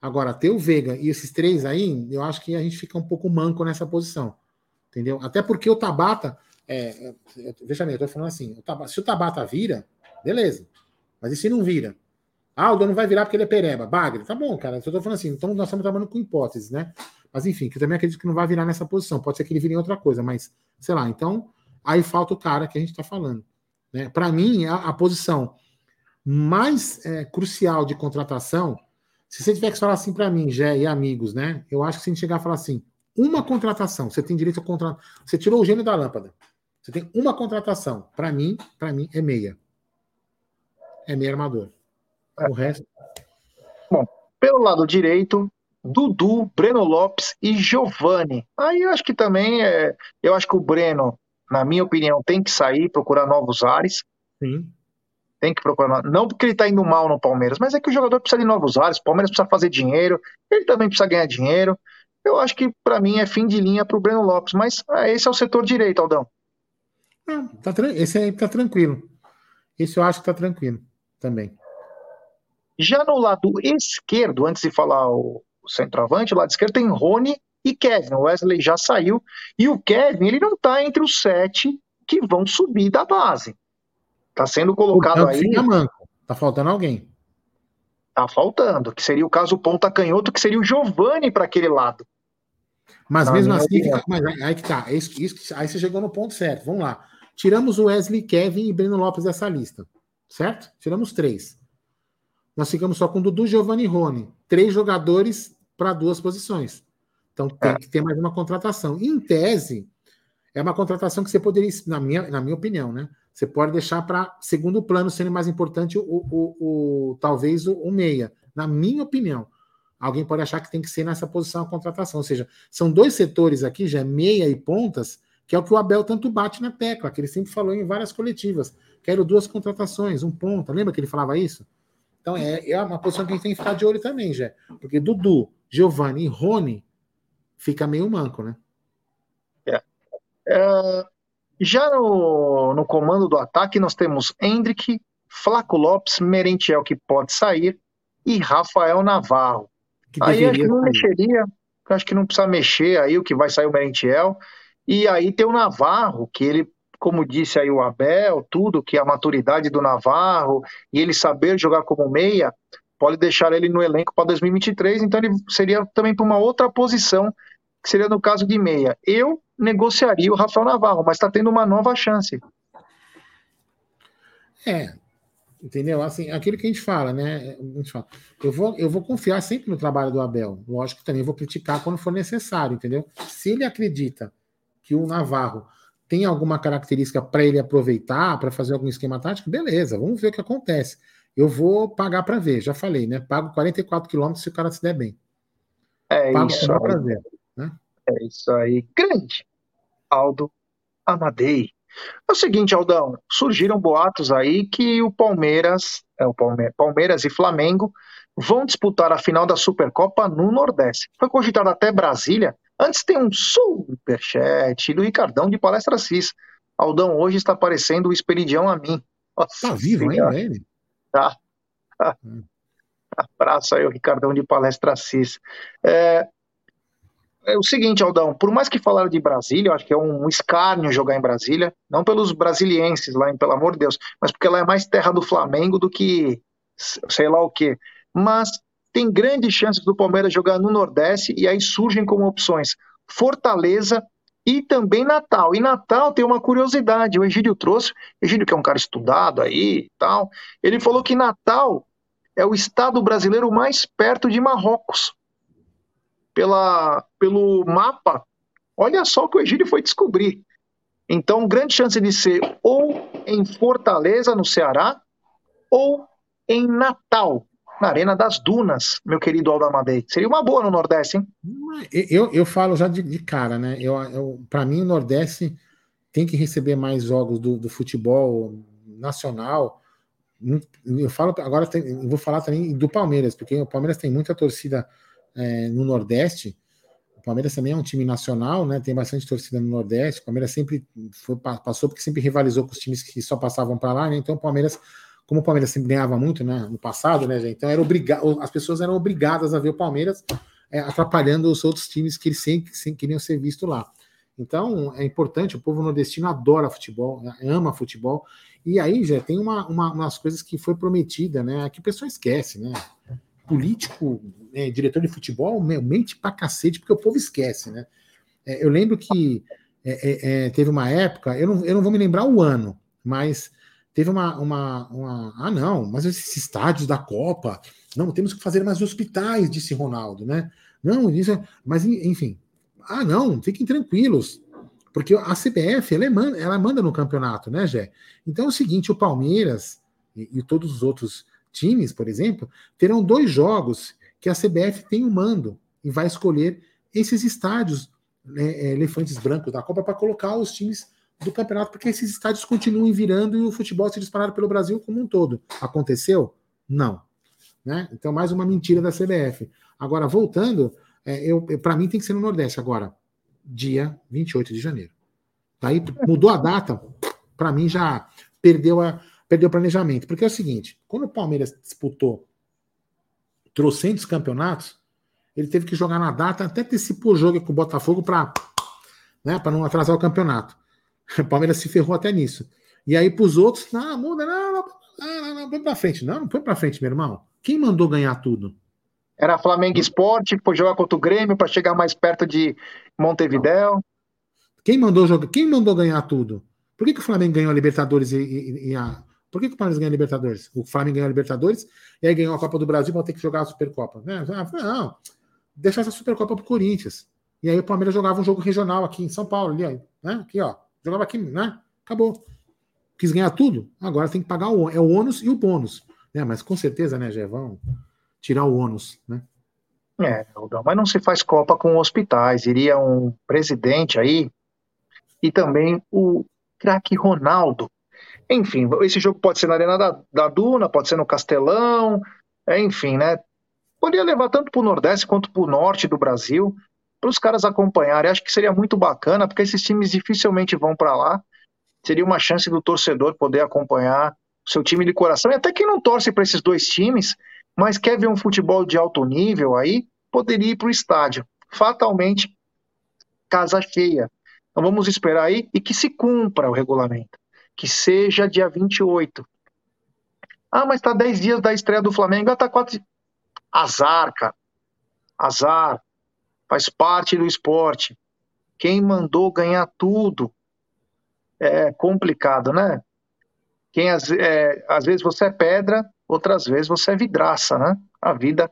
Speaker 1: Agora, ter o Veiga e esses três aí, eu acho que a gente fica um pouco manco nessa posição. Entendeu? Até porque o Tabata. É, veja bem, eu tô falando assim: o Tabata, se o Tabata vira, beleza. Mas e se não vira? Ah, o dono vai virar porque ele é pereba. Bagre, tá bom, cara. Eu tô falando assim, então nós estamos trabalhando com hipóteses, né? Mas enfim, que eu também acredito que não vai virar nessa posição. Pode ser que ele vire em outra coisa, mas sei lá. Então, aí falta o cara que a gente está falando. Né? Para mim, a, a, posição mais é, crucial de contratação, se você tiver que falar assim para mim, Jé e amigos, né? Eu acho que se a gente chegar a falar assim, uma contratação, você tem direito a contratar. Você tirou o gênio da lâmpada. Você tem uma contratação. Para mim, para mim é meia. É meia armador. O resto.
Speaker 2: Bom, pelo lado direito, Dudu, Breno Lopes e Giovani. Aí eu acho que também é. Eu acho que o Breno, na minha opinião, tem que sair, procurar novos ares.
Speaker 1: Sim.
Speaker 2: Tem que procurar. Não porque ele está indo mal no Palmeiras, mas é que o jogador precisa de novos ares. O Palmeiras precisa fazer dinheiro. Ele também precisa ganhar dinheiro. Eu acho que para mim é fim de linha para o Breno Lopes. Mas ah, esse é o setor direito, Aldão.
Speaker 1: Não, tá, esse aí tá tranquilo. Esse eu acho que tá tranquilo também.
Speaker 2: Já no lado esquerdo, antes de falar o, centroavante, o lado esquerdo tem Rony e Kevin. O Wesley já saiu. E o Kevin, ele não está entre os sete que vão subir da base. Está sendo colocado aí.
Speaker 1: Manco. Tá faltando alguém.
Speaker 2: Tá faltando. Que seria o caso ponta canhoto, que seria o Giovani para aquele lado.
Speaker 1: Mas mesmo assim, fica, mas aí que tá. É isso, isso, aí você chegou no ponto certo. Vamos lá. Tiramos o Wesley, Kevin e Breno Lopes dessa lista. Certo? Tiramos três. Nós ficamos só com Dudu, Giovanni e Rony. Três jogadores para duas posições. Então tem é. que ter mais uma contratação. Em tese, é uma contratação que você poderia, na minha, na minha opinião, né? Você pode deixar para segundo plano, sendo mais importante o, o, o talvez o, o, meia. Na minha opinião. Alguém pode achar que tem que ser nessa posição a contratação. Ou seja, são dois setores aqui, já é meia e pontas, que é o que o Abel tanto bate na tecla, que ele sempre falou em várias coletivas. Quero duas contratações, um ponta. Lembra que ele falava isso? Então é, é uma posição que a gente tem que ficar de olho também, já. Porque Dudu, Giovanni e Rony fica meio manco, né?
Speaker 2: É. é. já no, no comando do ataque nós temos Hendrick, Flaco Lopes, Merentiel que pode sair e Rafael Navarro. Que aí acho que não sair. mexeria, acho que não precisa mexer aí o que vai sair o Merentiel. E aí tem o Navarro, que ele como disse aí o Abel, tudo que a maturidade do Navarro e ele saber jogar como meia pode deixar ele no elenco para 2023, então ele seria também para uma outra posição, que seria no caso de meia. Eu negociaria o Rafael Navarro, mas está tendo uma nova chance.
Speaker 1: É, entendeu? Assim, aquilo que a gente fala, né? Gente fala, eu, vou, eu vou confiar sempre no trabalho do Abel. Lógico que também vou criticar quando for necessário, entendeu? Se ele acredita que o Navarro tem alguma característica para ele aproveitar, para fazer algum esquema tático, beleza, vamos ver o que acontece. Eu vou pagar para ver, já falei, né? Pago 44 quilômetros se o cara se der bem.
Speaker 2: É Pago isso aí. Prazer, né? É isso aí. Grande Aldo Amadei. É o seguinte, Aldão, surgiram boatos aí que o Palmeiras, é o Palmeiras, Palmeiras e Flamengo vão disputar a final da Supercopa no Nordeste. Foi cogitado até Brasília Antes tem um superchat do Ricardão de Palestra Cis. Aldão hoje está parecendo o Esperidião a mim.
Speaker 1: Nossa, tá vivo ainda ele?
Speaker 2: Tá. Hum. Abraço aí o Ricardão de Palestra Cis. É, é o seguinte, Aldão, por mais que falaram de Brasília, eu acho que é um escárnio jogar em Brasília, não pelos brasilienses lá, pelo amor de Deus, mas porque ela é mais terra do Flamengo do que sei lá o quê. Mas tem grandes chances do Palmeiras jogar no Nordeste e aí surgem como opções Fortaleza e também Natal. E Natal tem uma curiosidade, o Egídio trouxe, Egídio que é um cara estudado aí tal, ele falou que Natal é o estado brasileiro mais perto de Marrocos. Pela, pelo mapa, olha só o que o Egídio foi descobrir. Então, grande chance de ser ou em Fortaleza, no Ceará, ou em Natal, na Arena das Dunas, meu querido Aldamadei. Seria uma boa no Nordeste, hein?
Speaker 1: Eu, eu falo já de, de cara, né? Eu, eu, Para mim, o Nordeste tem que receber mais jogos do, do futebol nacional. Eu falo agora, tem, vou falar também do Palmeiras, porque o Palmeiras tem muita torcida é, no Nordeste. O Palmeiras também é um time nacional, né? Tem bastante torcida no Nordeste. O Palmeiras sempre foi, passou porque sempre rivalizou com os times que só passavam para lá, né? Então o Palmeiras como o Palmeiras sempre ganhava muito, né, no passado, né, gente? Então era obrigado, as pessoas eram obrigadas a ver o Palmeiras é, atrapalhando os outros times que eles sempre, sempre queriam ser vistos lá. Então é importante, o povo nordestino adora futebol, né, ama futebol. E aí já tem uma, uma, umas coisas que foi prometida, né? Que o pessoal esquece, né? Político, né, diretor de futebol, mente pra cacete, porque o povo esquece, né? É, eu lembro que é, é, é, teve uma época, eu não, eu não vou me lembrar o ano, mas Teve uma, uma, uma, Ah, não, mas esses estádios da Copa. Não, temos que fazer mais hospitais, disse Ronaldo, né? Não, isso é, Mas, enfim. Ah, não, fiquem tranquilos. Porque a CBF, ela, é, ela manda no campeonato, né, Gé? Então é o seguinte: o Palmeiras e, e todos os outros times, por exemplo, terão dois jogos que a CBF tem o um mando e vai escolher esses estádios né, elefantes brancos da Copa para colocar os times do campeonato, porque esses estádios continuam virando e o futebol se disparado pelo Brasil como um todo. Aconteceu? Não. Né? Então, mais uma mentira da CBF. Agora, voltando, é, eu, para mim tem que ser no Nordeste agora, dia 28 de janeiro. Daí mudou a data, para mim já perdeu, a, perdeu o planejamento. Porque é o seguinte: quando o Palmeiras disputou trocentos campeonatos, ele teve que jogar na data, até antecipou o jogo com o Botafogo para né, não atrasar o campeonato. O Palmeiras se ferrou até nisso. E aí, para os outros, não, muda, não, não, não, não, põe para frente. Não, não põe para frente, meu irmão. Quem mandou ganhar tudo?
Speaker 2: Era Flamengo Esporte, foi jogar contra o Grêmio para chegar mais perto de Montevidéu.
Speaker 1: Quem mandou jogar? Quem mandou ganhar tudo? Por que, que o Flamengo ganhou a Libertadores e, e, e a. Por que, que o Palmeiras ganhou a Libertadores? O Flamengo ganhou a Libertadores e aí ganhou a Copa do Brasil para ter que jogar a Supercopa. Né? Não, deixar essa Supercopa pro Corinthians. E aí o Palmeiras jogava um jogo regional aqui em São Paulo, ali, né? Aqui, ó. Jogava aqui, né? Acabou. Quis ganhar tudo? Agora tem que pagar o, é o ônus e o bônus. Né? Mas com certeza, né, Gé? Vão tirar o ônus, né?
Speaker 2: É, mas não se faz Copa com hospitais. Iria um presidente aí e também o craque Ronaldo. Enfim, esse jogo pode ser na Arena da, da Duna, pode ser no Castelão, é, enfim, né? Poderia levar tanto para o Nordeste quanto para o Norte do Brasil para os caras acompanharem. Acho que seria muito bacana, porque esses times dificilmente vão para lá. Seria uma chance do torcedor poder acompanhar o seu time de coração. E até quem não torce para esses dois times, mas quer ver um futebol de alto nível aí, poderia ir para o estádio. Fatalmente, casa cheia. Então vamos esperar aí e que se cumpra o regulamento. Que seja dia 28. Ah, mas está 10 dias da estreia do Flamengo. Ah, tá 4. Azar, cara. Azar faz parte do esporte. Quem mandou ganhar tudo é complicado, né? Quem é, às vezes você é pedra, outras vezes você é vidraça, né? A vida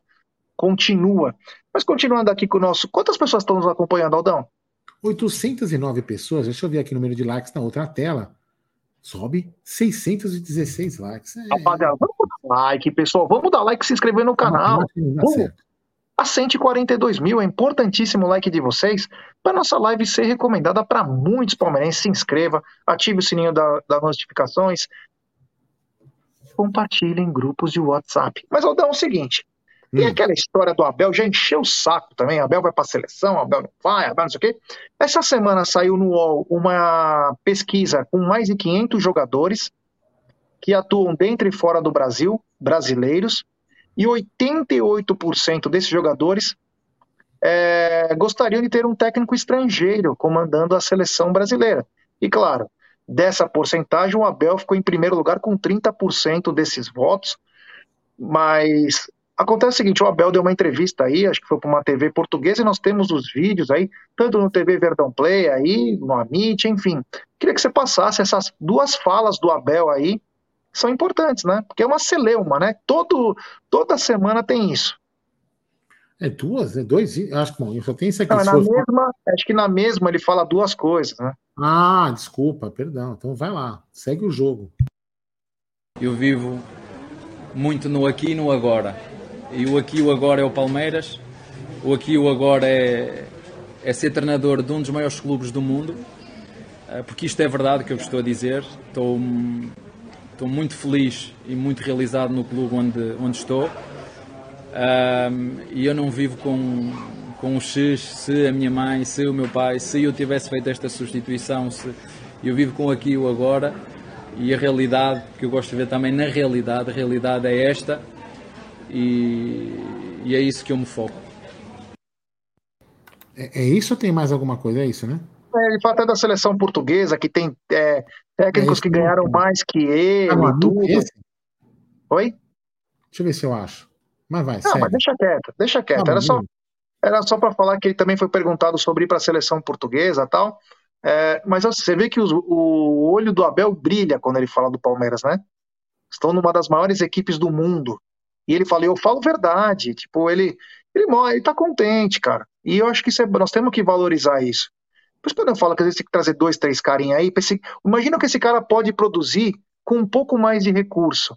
Speaker 2: continua. Mas continuando aqui com o nosso. Quantas pessoas estão nos acompanhando, Aldão?
Speaker 1: 809 pessoas. Deixa eu ver aqui o número de likes na outra tela. Sobe 616 likes. É...
Speaker 2: Rapaziada, vamos dar like, pessoal. Vamos dar like e se inscrever no canal. Vamos, a 142 mil. É importantíssimo o like de vocês para nossa live ser recomendada para muitos palmeirenses. Se inscreva, ative o sininho da, das notificações, compartilhe em grupos de WhatsApp. Mas, Aldão, é o seguinte. Hum. E aquela história do Abel já encheu o saco também. Abel vai para a seleção, Abel não vai, Abel não sei o quê. Essa semana saiu no UOL uma pesquisa com mais de 500 jogadores que atuam dentro e fora do Brasil, brasileiros, e 88% desses jogadores é, gostariam de ter um técnico estrangeiro comandando a seleção brasileira. E claro, dessa porcentagem, o Abel ficou em primeiro lugar com 30% desses votos, mas acontece o seguinte, o Abel deu uma entrevista aí, acho que foi para uma TV portuguesa, e nós temos os vídeos aí, tanto no TV Verdão Play aí, no Amit, enfim. Queria que você passasse essas duas falas do Abel aí, são importantes, né? Porque é uma celeuma, né? Todo, toda semana tem isso.
Speaker 1: É duas? É dois? Acho que bom, eu só tenho isso aqui.
Speaker 2: Não, na for... mesma, acho que na mesma ele fala duas coisas, né?
Speaker 1: Ah, desculpa, perdão. Então vai lá, segue o jogo.
Speaker 6: Eu vivo muito no aqui e no agora. E o aqui e o agora é o Palmeiras. O aqui e o agora é, é ser treinador de um dos maiores clubes do mundo. Uh, porque isto é verdade que eu estou a dizer. Estou, estou muito feliz e muito realizado no clube onde, onde estou. Uh, e eu não vivo com, com o X, se a minha mãe, se o meu pai, se eu tivesse feito esta substituição, se eu vivo com aqui e o agora e a realidade que eu gosto de ver também na realidade, a realidade é esta e, e é isso que eu me foco.
Speaker 1: É, é, isso ou tem mais alguma coisa? É isso, né?
Speaker 2: É, ele fala até da seleção portuguesa, que tem é, técnicos é que ganharam mais que ele ah, e tudo. Esse? Oi?
Speaker 1: Deixa eu ver se eu acho. Mas vai,
Speaker 2: Não, segue. mas deixa quieto, deixa quieto. Tá era só, era só para falar que ele também foi perguntado sobre ir para a seleção portuguesa e tal. É, mas você vê que os, o olho do Abel brilha quando ele fala do Palmeiras, né? Estão numa das maiores equipes do mundo. E ele fala, eu falo verdade. Tipo, ele, ele, ele tá contente, cara. E eu acho que é, nós temos que valorizar isso. Por isso que eu falo que às vezes tem que trazer dois, três carinhas aí. Esse, imagina o que esse cara pode produzir com um pouco mais de recurso.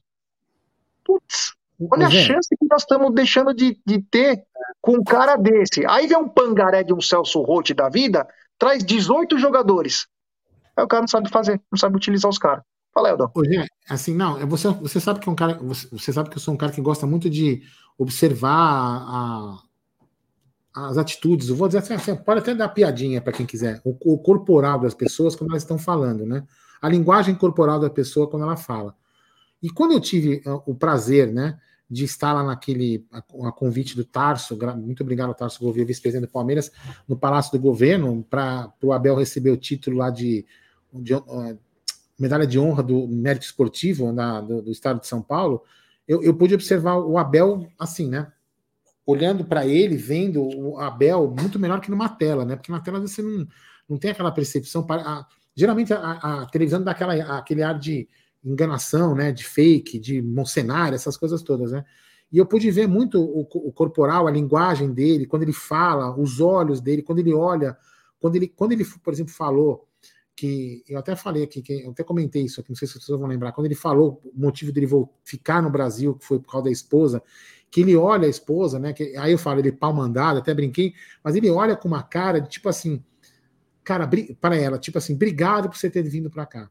Speaker 2: Putz, olha a chance que nós estamos deixando de, de ter com um cara desse. Aí vem um pangaré de um Celso Rotti da vida, traz 18 jogadores. Aí o cara não sabe fazer, não sabe utilizar os caras. Fala, Eldon.
Speaker 1: assim, não, você, você sabe que é um cara. Você, você, sabe que eu sou um cara que gosta muito de observar a, as atitudes. Eu vou dizer assim, assim pode até dar piadinha para quem quiser. O, o, corporal das pessoas quando elas estão falando, né? A linguagem corporal da pessoa quando ela fala. E quando eu tive uh, o prazer, né? de estar lá naquele a, a convite do Tarso, muito obrigado Tarso Gouveia, vice-presidente do Palmeiras, no Palácio do Governo, para o Abel receber o título lá de, de uh, medalha de honra do mérito esportivo na, do, do, estado de São Paulo, eu, eu pude observar o Abel assim, né? Olhando para ele, vendo o Abel muito melhor que numa tela, né? Porque na tela você não, não tem aquela percepção. Para, a, geralmente a, a televisão dá aquela, aquele ar de enganação, né, de fake, de moncenário, essas coisas todas, né? E eu pude ver muito o, o, corporal, a linguagem dele, quando ele fala, os olhos dele, quando ele olha, quando ele, quando ele, por exemplo, falou que eu até falei aqui, que eu até comentei isso aqui, não sei se vocês vão lembrar, quando ele falou o motivo dele ficar no Brasil, que foi por causa da esposa, que ele olha a esposa, né? Que, aí eu falo, ele pau mandado, até brinquei, mas ele olha com uma cara de tipo assim, cara, para ela, tipo assim, obrigado por você ter vindo para cá.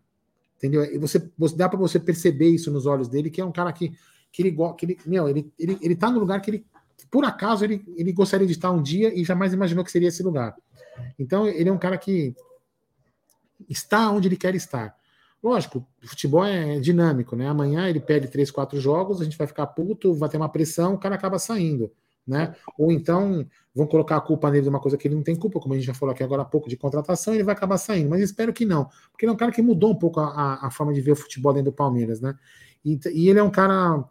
Speaker 1: Entendeu? E você, você dá para você perceber isso nos olhos dele, que é um cara que, que ele que ele, meu, ele, ele, ele tá no lugar que ele, por acaso, ele, ele gostaria de estar um dia e jamais imaginou que seria esse lugar. Então, ele é um cara que está onde ele quer estar. Lógico, o futebol é dinâmico, né? Amanhã ele perde três, quatro jogos, a gente vai ficar puto, vai ter uma pressão, o cara acaba saindo né? Ou então vão colocar a culpa nele de uma coisa que ele não tem culpa, como a gente já falou aqui agora há pouco, de contratação, ele vai acabar saindo. Mas espero que não, porque ele é um cara que mudou um pouco a, a forma de ver o futebol dentro do Palmeiras, né? E, e ele é um cara.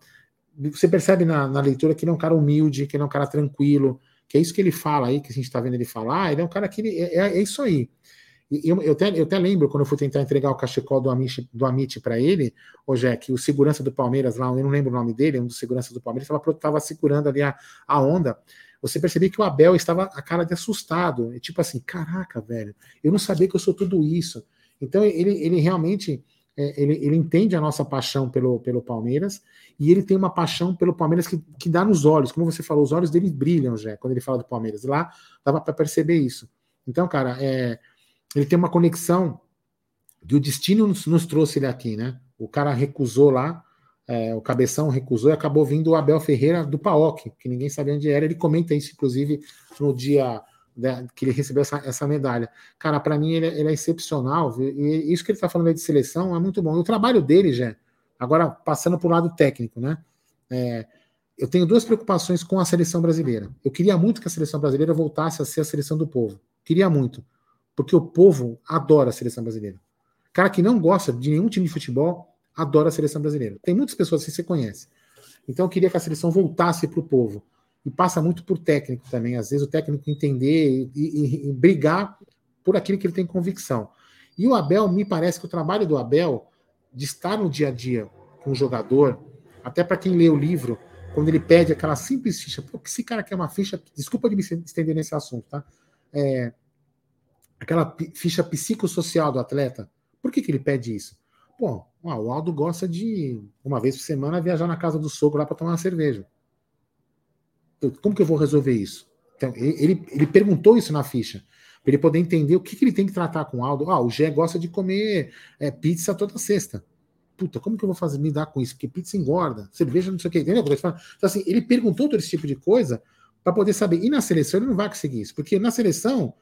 Speaker 1: Você percebe na, na, leitura que ele é um cara humilde, que ele é um cara tranquilo, que é isso que ele fala aí, que a gente está vendo ele falar. Ele é um cara que ele, é, é, é isso aí. Eu, eu, até, eu até lembro quando eu fui tentar entregar o cachecol do Amit, do Amit para ele, o Jack, o segurança do Palmeiras lá, eu não lembro o nome dele, um dos seguranças do Palmeiras, estava segurando ali a, a onda. Você percebia que o Abel estava a cara de assustado. É tipo assim, caraca, velho, eu não sabia que eu sou tudo isso. Então ele, ele realmente é, ele, ele entende a nossa paixão pelo, pelo Palmeiras e ele tem uma paixão pelo Palmeiras que, que dá nos olhos. Como você falou, os olhos dele brilham, já quando ele fala do Palmeiras. Lá dava para perceber isso. Então, cara, é, ele tem uma conexão que o destino nos, nos trouxe ele aqui, né? O cara recusou lá, é, o cabeção recusou e acabou vindo o Abel Ferreira do PAOC, que ninguém sabia onde era. Ele comenta isso, inclusive, no dia né, que ele recebeu essa, essa medalha. Cara, para mim ele, é, ele, é excepcional. E isso que ele está falando aí de seleção é muito bom. E o trabalho dele, já, agora passando para o lado técnico, né? É, eu tenho duas preocupações com a seleção brasileira. Eu queria muito que a seleção brasileira voltasse a ser a seleção do povo. Queria muito porque o povo adora a seleção brasileira. Cara que não gosta de nenhum time de futebol adora a seleção brasileira. Tem muitas pessoas que você conhece. Então eu queria que a seleção voltasse para o povo. E passa muito por técnico também. Às vezes o técnico entender e, e, e, brigar por aquilo que ele tem convicção. E o Abel, me parece que o trabalho do Abel, de estar no dia a dia com o jogador, até para quem lê o livro, quando ele pede aquela simples ficha, pô, esse cara quer uma ficha, desculpa de me estender nesse assunto, tá? É, aquela ficha psicossocial do atleta. Por que, que ele pede isso? Pô, o Aldo gosta de, uma vez por semana, viajar na casa do sogro lá para tomar uma cerveja. como que eu vou resolver isso? Então, ele, ele perguntou isso na ficha, para ele poder entender o que, que ele tem que tratar com o Aldo. Ah, o Gé gosta de comer é, pizza toda sexta. Puta, como que eu vou fazer me dar com isso? Porque pizza engorda, cerveja não sei o que, entendeu? Então, assim, ele perguntou todo esse tipo de coisa para poder saber. E na seleção ele não vai conseguir isso, porque na seleção,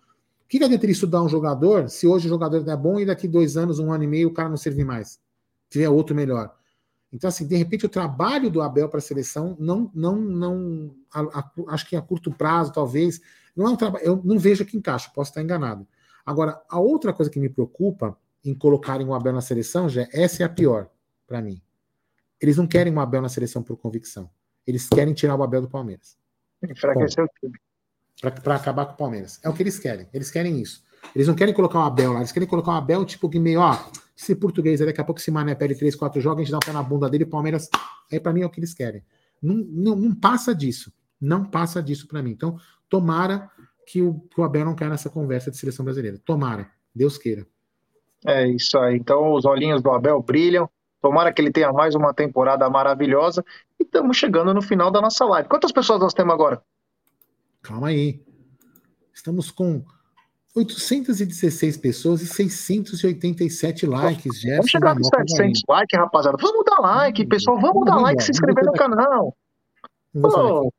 Speaker 1: o que, que adianta ele estudar um jogador se hoje o jogador não é bom e daqui dois anos, um ano e meio, o cara não servir mais? Tiver outro melhor. Então, assim, de repente, o trabalho do Abel para a seleção não, não, não, a, a, acho que a curto prazo, talvez, não é um trabalho, eu não vejo que encaixa, posso estar enganado. Agora, a outra coisa que me preocupa em colocarem o Abel na seleção, já essa é a pior para mim. Eles não querem o Abel na seleção por convicção. Eles querem tirar o Abel do Palmeiras.
Speaker 2: Enfraquecer o time.
Speaker 1: Para acabar com o Palmeiras. É o que eles querem. Eles querem isso. Eles não querem colocar o Abel lá, eles querem colocar o Abel tipo que meio, ó, se português, daqui a pouco se Mané pede 3, 4 jogos, a gente dá um pé na bunda dele, Palmeiras. Aí para mim é o que eles querem. Não, não, não passa disso. Não passa disso para mim. Então, tomara que o, que o Abel não caia nessa conversa de seleção brasileira. Tomara. Deus queira.
Speaker 2: É isso aí. Então, os olhinhos do Abel brilham. Tomara que ele tenha mais uma temporada maravilhosa. E estamos chegando no final da nossa live. Quantas pessoas nós temos agora?
Speaker 1: Calma aí. Estamos com 816 pessoas e 687 likes.
Speaker 2: Gerson vamos chegar nos 700 likes, rapaziada. Vamos dar like, pessoal. Vamos, vamos dar like e se inscrever no canal. Oh,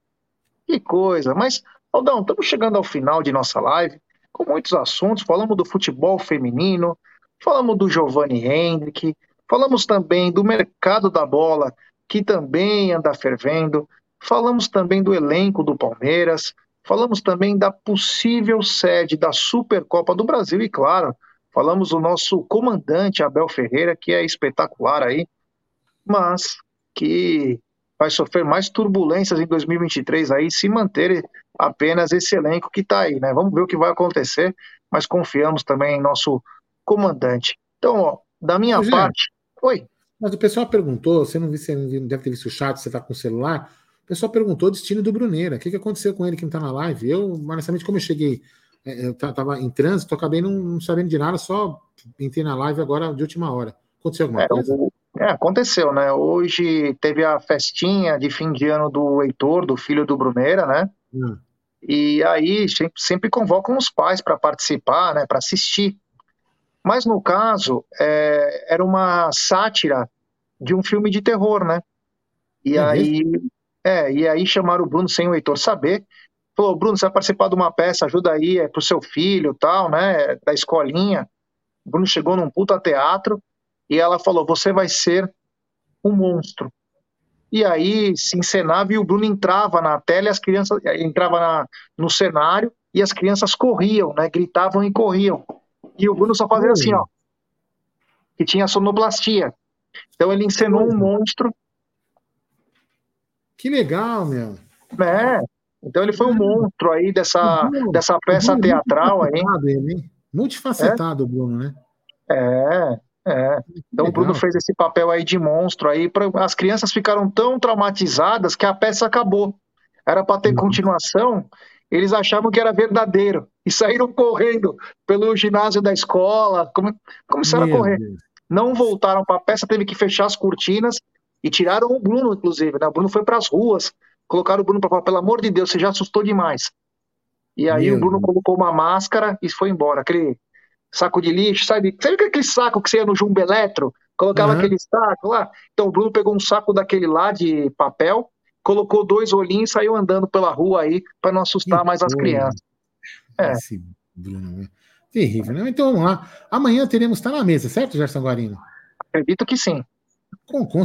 Speaker 2: que coisa. Mas, Aldão, estamos chegando ao final de nossa live com muitos assuntos. Falamos do futebol feminino, falamos do Giovanni Hendrick, falamos também do mercado da bola, que também anda fervendo. Falamos também do elenco do Palmeiras. Falamos também da possível sede da Supercopa do Brasil e, claro, falamos do nosso comandante Abel Ferreira, que é espetacular aí, mas que vai sofrer mais turbulências em 2023 aí, se manter apenas esse elenco que está aí, né? Vamos ver o que vai acontecer, mas confiamos também em nosso comandante. Então, ó, da minha parte. Oi.
Speaker 1: Mas o pessoal perguntou, você não, viu, você não deve ter visto o chat, você está com o celular. O pessoal perguntou o destino do Bruneira. O que, que aconteceu com ele que não está na live? Eu, honestamente, como eu cheguei, é, eu estava em trânsito, acabei não, não, sabendo de nada, só entrei na live agora de última hora. Aconteceu alguma é, coisa?
Speaker 2: É, aconteceu, né? Hoje teve a festinha de fim de ano do Heitor, do filho do Bruneira, né? Hum. E aí sempre, sempre convocam os pais para participar, né? Para assistir. Mas no caso, é, era uma sátira de um filme de terror, né? E é aí? É, e aí chamaram o Bruno sem o Heitor saber. Falou, Bruno, você vai participar de uma peça, ajuda aí, é pro seu filho tal, né? Da escolinha. O Bruno chegou num puta teatro e ela falou: você vai ser um monstro. E aí se encenava e o Bruno entrava na tela e as crianças entrava na, no cenário e as crianças corriam, né? Gritavam e corriam. E o Bruno só fazia assim, ó. Que tinha sonoplastia. Então ele encenou um monstro
Speaker 1: que legal, meu.
Speaker 2: É. Então ele foi um monstro aí dessa, dessa peça é teatral aí.
Speaker 1: Ele, Multifacetado, é? o Bruno, né?
Speaker 2: É, é. Então o Bruno fez esse papel aí de monstro aí. Pra, as crianças ficaram tão traumatizadas que a peça acabou. Era para ter uhum. continuação. Eles achavam que era verdadeiro e saíram correndo pelo ginásio da escola. Como, começaram Meu a correr. Deus. Não voltaram para a peça, teve que fechar as cortinas e tiraram o Bruno, inclusive, né? O Bruno foi para as ruas, colocaram o Bruno para falar, pelo amor de Deus, você já assustou demais. E aí Meu o Bruno Deus. colocou uma máscara e foi embora. Aquele saco de lixo, sabe? Sabe aquele saco que você ia no Jumbo Eletro? Colocava uhum. aquele saco lá. Então o Bruno pegou um saco daquele lá de papel, colocou dois olhinhos e saiu andando pela rua aí para não assustar que mais as crianças.
Speaker 1: É. Esse Bruno, né? terrível, né? Então vamos lá. Amanhã teremos, tá na mesa, certo, Gerson Guarino?
Speaker 2: Acredito que sim
Speaker 1: com, com,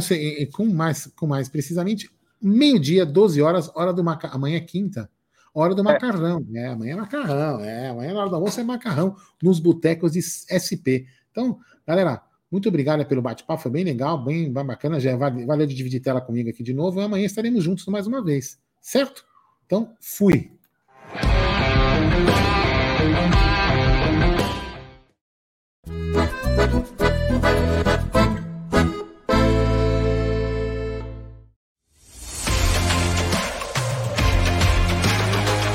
Speaker 1: com, mais, com mais precisamente, meio-dia, 12 horas, hora do macarrão. Amanhã é quinta, hora do é. macarrão. É. é, amanhã é macarrão, é, amanhã na hora do almoço é macarrão nos botecos de SP. Então, galera, muito obrigado pelo bate-papo, foi bem legal, bem, bem bacana. Já valeu de dividir tela comigo aqui de novo. E amanhã estaremos juntos mais uma vez, certo? Então, fui.